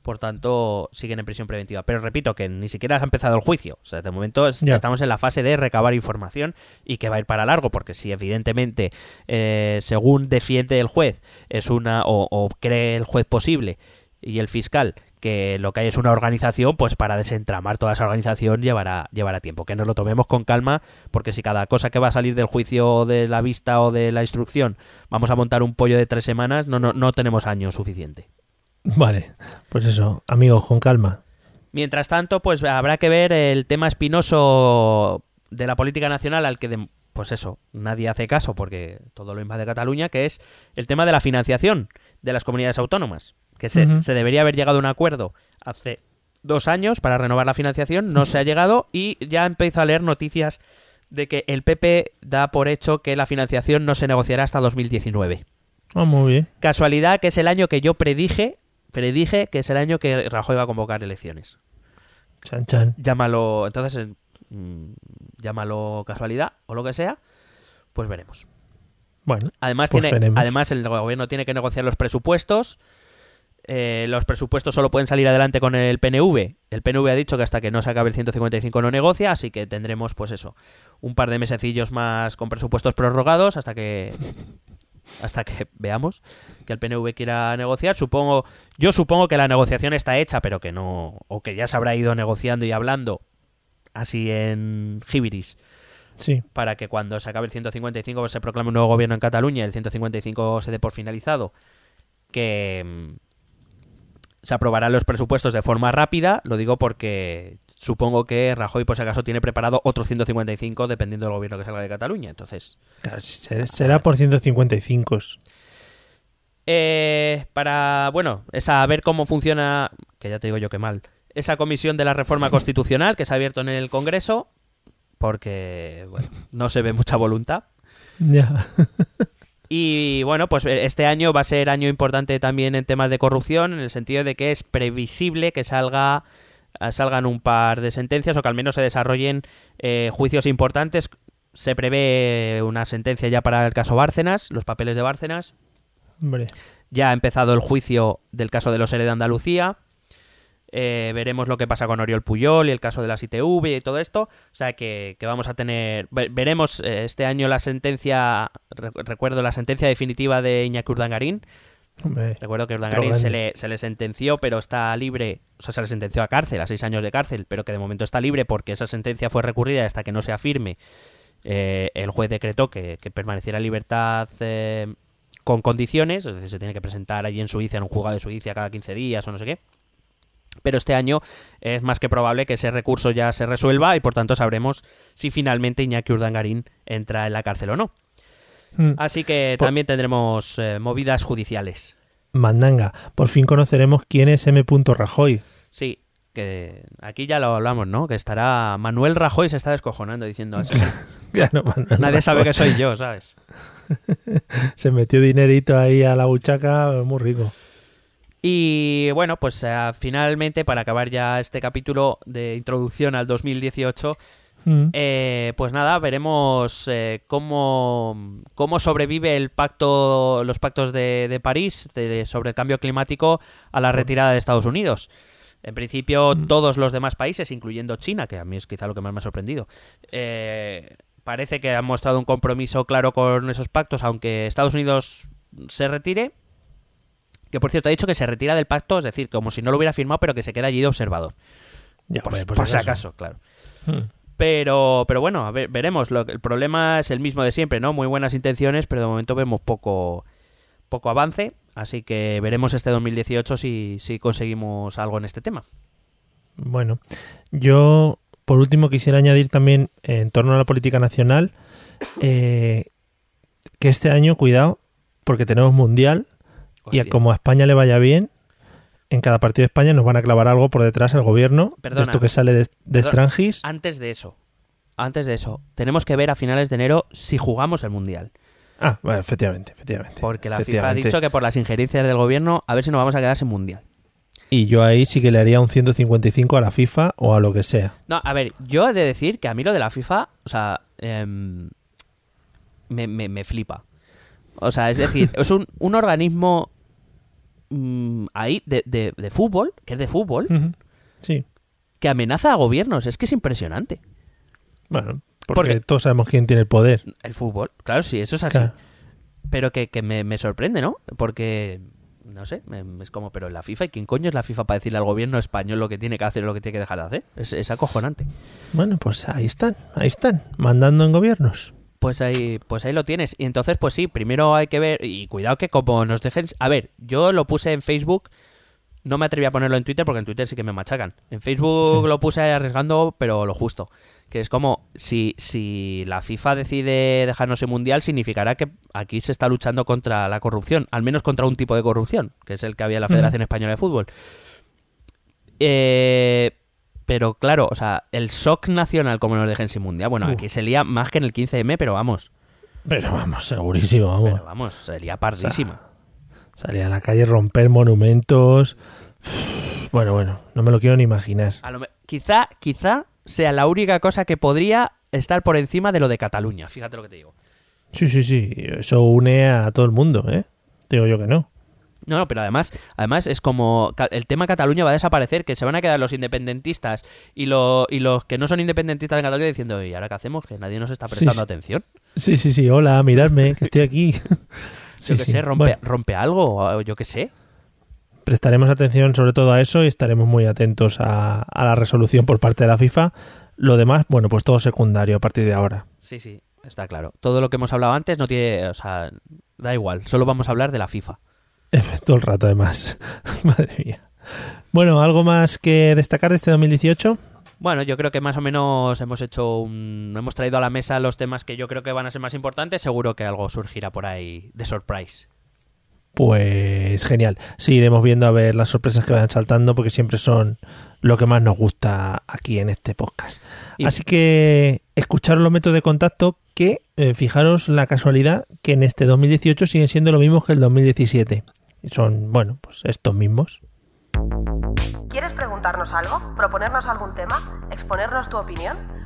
Por tanto, siguen en prisión preventiva. Pero repito que ni siquiera ha empezado el juicio. O sea, de momento es- estamos en la fase de recabar información y que va a ir para largo, porque si evidentemente, eh, según defiende el juez, es una o, o cree el juez posible y el fiscal que lo que hay es una organización, pues para desentramar toda esa organización llevará, llevará tiempo. Que nos lo tomemos con calma, porque si cada cosa que va a salir del juicio de la vista o de la instrucción vamos a montar un pollo de tres semanas, no, no, no tenemos años suficiente. Vale, pues eso, amigos, con calma. Mientras tanto, pues habrá que ver el tema espinoso de la política nacional al que, de- pues eso, nadie hace caso porque todo lo invade Cataluña, que es el tema de la financiación de las comunidades autónomas. Que se, debería haber llegado a un acuerdo hace dos años para renovar la financiación, no se ha llegado y ya empiezo a leer noticias de que el PP da por hecho que la financiación no se negociará hasta 2019. Ah, muy bien. Casualidad que es el año que yo predije, predije que es el año que Rajoy va a convocar elecciones Chan, chan. llámalo entonces mm, llámalo casualidad o lo que sea pues veremos Bueno, además Pues tiene veremos. además el gobierno tiene que negociar los presupuestos Eh, los presupuestos solo pueden salir adelante con el PNV el PNV ha dicho que hasta que no se acabe el 155 no negocia así que tendremos pues eso un par de mesecillos más con presupuestos prorrogados hasta que hasta que veamos que el PNV quiera negociar. Supongo, yo supongo que la negociación está hecha, pero que no, o que ya se habrá ido negociando y hablando así en Gibiris, sí. para que cuando se acabe el 155 pues, se proclame un nuevo gobierno en Cataluña y el 155 se dé por finalizado, que mm, se aprobarán los presupuestos de forma rápida. Lo digo porque supongo que Rajoy, por si acaso, tiene preparado otro 155 dependiendo del gobierno que salga de Cataluña. Entonces, Claro, será, por 155. Eh, para, bueno, esa, a ver cómo funciona, que ya te digo yo que mal, esa comisión de la reforma constitucional que se ha abierto en el Congreso, porque, bueno, no se ve mucha voluntad. Ya. Y bueno, pues este año va a ser año importante también en temas de corrupción, en el sentido de que es previsible que salga salgan un par de sentencias o que al menos se desarrollen eh, juicios importantes. Se prevé una sentencia ya para el caso Bárcenas, los papeles de Bárcenas. Hombre. Ya ha empezado el juicio del caso de los ERE de Andalucía. Eh, veremos lo que pasa con Oriol Puyol y el caso de las ITV y todo esto. O sea que, que vamos a tener. ve- Veremos eh, este año la sentencia. re- recuerdo la sentencia definitiva de Iñaki Urdangarín. Hombre. Recuerdo que Urdangarín se le, se le sentenció, pero está libre. O sea, se le sentenció a cárcel, a seis años de cárcel, pero que de momento está libre porque esa sentencia fue recurrida hasta que no sea firme. eh, el juez decretó que, que permaneciera en libertad eh, con condiciones, es decir, se tiene que presentar allí en Suiza, en un juzgado de Suiza cada 15 días o no sé qué. Pero este año es más que probable que ese recurso ya se resuelva y por tanto sabremos si finalmente Iñaki Urdangarín entra en la cárcel o no. Mm. Así que Por- también tendremos eh, movidas judiciales. Mandanga. Por fin conoceremos quién es M. Rajoy. Sí, que aquí ya lo hablamos, ¿no? Que estará Manuel Rajoy se está descojonando diciendo eso. Ya no, Manuel Nadie sabe que soy yo, ¿sabes? Se metió dinerito ahí a la buchaca, muy rico. Y bueno, pues eh, finalmente para acabar ya este capítulo de introducción al 2018, Mm. eh, pues nada, veremos eh, cómo, cómo sobrevive el pacto, los pactos de, de París de- sobre el cambio climático a la retirada de Estados Unidos. En principio, todos los demás países, incluyendo China, que a mí es quizá lo que más me ha sorprendido, eh, parece que han mostrado un compromiso claro con esos pactos, aunque Estados Unidos se retire. Que por cierto ha dicho que se retira del pacto, es decir, como si no lo hubiera firmado, pero que se queda allí de observador. Ya, por, si acaso, claro. Mm. Pero, pero bueno, a ver, veremos. Lo, que- el problema es el mismo de siempre, ¿no? Muy buenas intenciones, pero de momento vemos poco, poco avance. Así que veremos este 2018 si, si conseguimos algo en este tema. Bueno, yo por último quisiera añadir también eh, en torno a la política nacional eh, que este año, cuidado, porque tenemos mundial y como a España le vaya bien, en cada partido de España nos van a clavar algo por detrás el gobierno Perdona. de esto que sale de, de. Strangis. Antes de eso, antes de eso, tenemos que ver a finales de enero si jugamos el Mundial. Ah, bueno, efectivamente, efectivamente. Porque la FIFA ha dicho que por las injerencias del gobierno, a ver si nos vamos a quedar sin Mundial. Y yo ahí sí que le haría un 155 a la FIFA o a lo que sea. No, a ver, yo he de decir que a mí lo de la FIFA, o sea, em, me, me- me flipa. O sea, es decir, es un, un organismo mm, ahí de, de- de fútbol, que es de fútbol. Sí. que amenaza a gobiernos. Es que es impresionante. Bueno, porque, Porque- todos sabemos quién tiene el poder. El fútbol, claro, sí, eso es así. Claro. Pero que, que me, me sorprende, ¿no? Porque, no sé, es como, pero la FIFA, ¿y quién coño es la FIFA para decirle al gobierno español lo que tiene que hacer y lo que tiene que dejar de hacer? Es, es acojonante. Bueno, pues ahí están, ahí están, mandando en gobiernos. Pues ahí, pues ahí lo tienes. Y entonces, pues sí, primero hay que ver, y cuidado que como nos dejen... A ver, yo lo puse en Facebook, no me atreví a ponerlo en Twitter porque en Twitter sí que me machacan. En Facebook Sí. lo puse arriesgando, pero lo justo. Que es como, si, si la FIFA decide dejarnos el Mundial, significará que aquí se está luchando contra la corrupción, al menos contra un tipo de corrupción, que es el que había en la Federación Española de Fútbol. Eh, pero claro, o sea, el shock nacional como nos dejen sin Mundial, bueno, aquí se lía más que en el 15M, pero vamos. Pero vamos, segurísimo, vamos. Pero vamos, sería pardísima. Salir a la calle, romper monumentos. Bueno, bueno, no me lo quiero ni imaginar. A lo me- quizá, quizá sea la única cosa que podría estar por encima de lo de Cataluña. Fíjate lo que te digo. Sí, sí, sí, eso une a todo el mundo, ¿eh? Digo yo que no. No, no, pero además, además es como el tema Cataluña va a desaparecer, que se van a quedar los independentistas y, lo- y los que no son independentistas en Cataluña diciendo, ¿y ahora qué hacemos? Que nadie nos está prestando sí. atención. Sí, sí, sí, hola, miradme, que estoy aquí. Sí, yo sí. sé, rompe, Bueno, rompe algo, yo qué sé. prestaremos atención sobre todo a eso y estaremos muy atentos a, a la resolución por parte de la FIFA. Lo demás, bueno, pues todo secundario a partir de ahora. Sí, sí, está claro. Todo lo que hemos hablado antes no tiene, o sea, da igual, solo vamos a hablar de la FIFA. Todo el rato, además. Madre mía. Bueno, ¿algo más que destacar de este 2018? Bueno, yo creo que más o menos hemos hecho un... hemos traído a la mesa los temas que yo creo que van a ser más importantes. Seguro que algo surgirá por ahí de surprise. Pues genial. Sí, iremos viendo a ver las sorpresas que vayan saltando porque siempre son lo que más nos gusta aquí en este podcast. Y- Así que escucharos los métodos de contacto que eh, fijaros la casualidad que en este 2018 siguen siendo lo mismo que el 2017. Son, bueno, pues estos mismos. ¿Quieres preguntarnos algo? ¿Proponernos algún tema? ¿Exponernos tu opinión?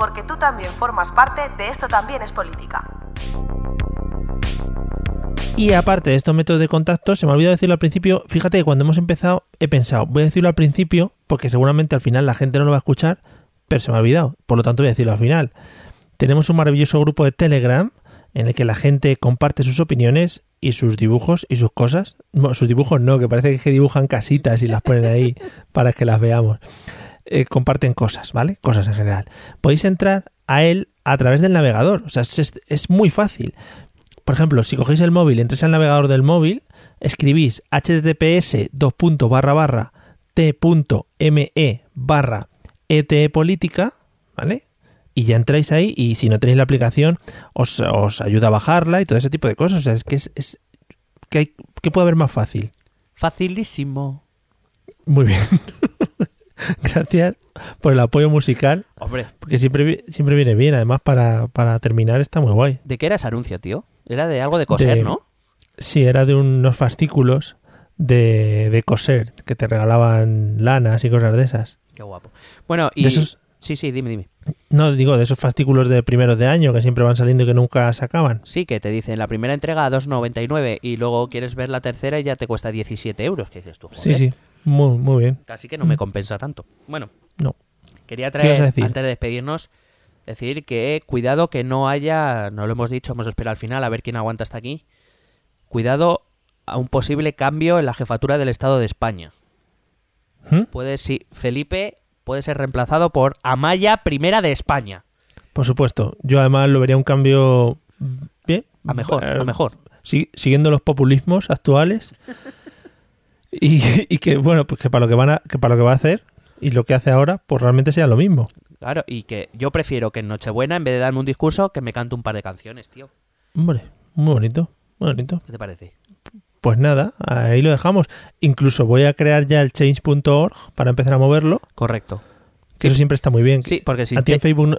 porque tú también formas parte de Esto también es política. Y aparte de estos métodos de contacto, se me ha olvidado decirlo al principio, fíjate que cuando hemos empezado he pensado, voy a decirlo al principio, porque seguramente al final la gente no lo va a escuchar, pero se me ha olvidado, por lo tanto voy a decirlo al final. Tenemos un maravilloso grupo de Telegram en el que la gente comparte sus opiniones y sus dibujos y sus cosas. No, sus dibujos no, que parece que dibujan casitas y las ponen ahí para que las veamos. Eh, comparten cosas, ¿vale? Cosas en general. Podéis entrar a él a través del navegador. O sea, es, es muy fácil. Por ejemplo, si cogéis el móvil, entréis al navegador del móvil, escribís https barra t.me barra etepolítica, ¿vale? Y ya entráis ahí y si no tenéis la aplicación os, os ayuda a bajarla y todo ese tipo de cosas. O sea, es que es... es que, hay, que puede haber más fácil. Facilísimo. Muy bien. Gracias por el apoyo musical. Hombre. Porque siempre, siempre viene bien. Además, para, para terminar está muy guay. ¿De qué era ese anuncio, tío? Era de algo de coser, De- ¿no? Sí, era de unos fascículos de, de coser que te regalaban lanas y cosas de esas. Qué guapo. Bueno, y... De esos- Sí, sí, dime, dime. No, digo, de esos fascículos de primeros de año que siempre van saliendo y que nunca se acaban. Sí, que te dicen la primera entrega a 2,99 y luego quieres ver la tercera y ya te cuesta 17 euros. ¿Qué dices tú? Joder, Sí, sí. Muy, muy bien. Casi que no me compensa tanto. Bueno, No. quería ¿Qué ibas a traer, antes de despedirnos, decir que cuidado que no haya, no lo hemos dicho, hemos esperado al final a ver quién aguanta hasta aquí. Cuidado a un posible cambio en la jefatura del Estado de España. ¿Mm? Puede, sí, Felipe puede ser reemplazado por Amaya Primera de España. Por supuesto. Yo además lo vería un cambio bien. A mejor, Eh, a mejor. si- siguiendo los populismos actuales. y, y que, bueno, pues que para lo que van a, que para lo que va a hacer y lo que hace ahora, pues realmente sea lo mismo. Claro, y que yo prefiero que en Nochebuena, en vez de darme un discurso, que me cante un par de canciones, tío. Hombre, muy bonito, muy bonito. ¿Qué te parece? Pues nada, ahí lo dejamos. Incluso voy a crear ya el change.org para empezar a moverlo, Correcto. que eso siempre está muy bien. Sí, porque si, a ti en Facebook no-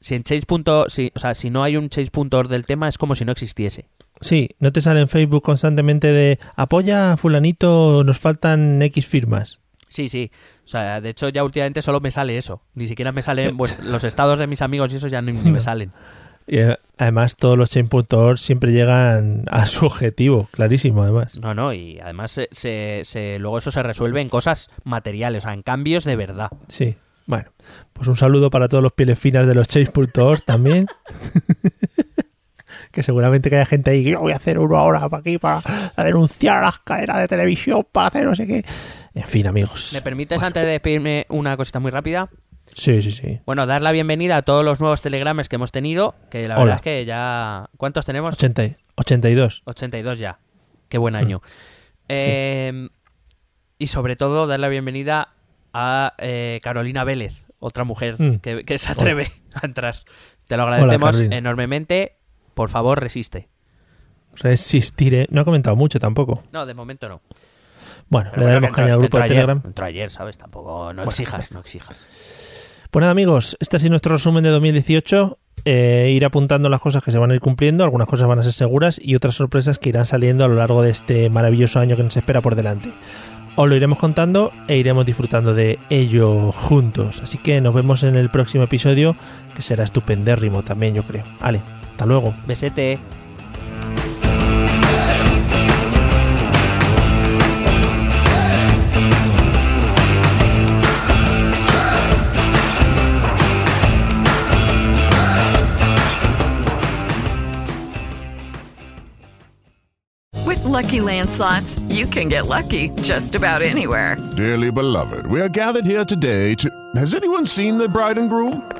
si en Change. si, o sea, si no hay un Change.org del tema, es como si no existiese. Sí, no te sale en Facebook constantemente de apoya a fulanito, nos faltan X firmas. Sí, sí. O sea, de hecho, ya últimamente solo me sale eso. Ni siquiera me salen pues, los estados de mis amigos y eso ya ni, ni me salen. Y eh, además todos los chain.org siempre llegan a su objetivo, clarísimo además. No, no, y además se, se- se- luego eso se resuelve en cosas materiales, o sea, en cambios de verdad. Sí. Bueno, pues un saludo para todos los pieles finas de los change.org también. que seguramente que haya gente ahí que yo voy a hacer uno ahora para aquí para denunciar las cadenas de televisión para hacer no sé qué. En fin, amigos. ¿Me permites, antes de despedirme, una cosita muy rápida? Sí, sí, sí. Bueno, dar la bienvenida a todos los nuevos telegrames que hemos tenido, que la Hola. verdad es que ya... ¿Cuántos tenemos? 80, y- 82. 82 ya. Qué buen año. Eh, y sobre todo dar la bienvenida a eh, Carolina Vélez, otra mujer Mm. que, que se atreve a entrar. Te lo agradecemos enormemente. Por favor, resiste. Resistiré. No ha comentado mucho tampoco. No, de momento no. Bueno, Pero le daremos caña al grupo de ayer, Telegram. entró ayer, ¿sabes? Tampoco, no exijas, no exijas. Pues nada, amigos, este ha sido nuestro resumen de 2018. Eh, ir apuntando las cosas que se van a ir cumpliendo, algunas cosas van a ser seguras y otras sorpresas que irán saliendo a lo largo de este maravilloso año que nos espera por delante. Os lo iremos contando e iremos disfrutando de ello juntos. Así que nos vemos en el próximo episodio, que será estupendérrimo también, yo creo. Vale, hasta luego. Besete. With Lucky Land slots, you can get lucky just about anywhere. Dearly beloved, we are gathered here today to. Has anyone seen the bride and groom?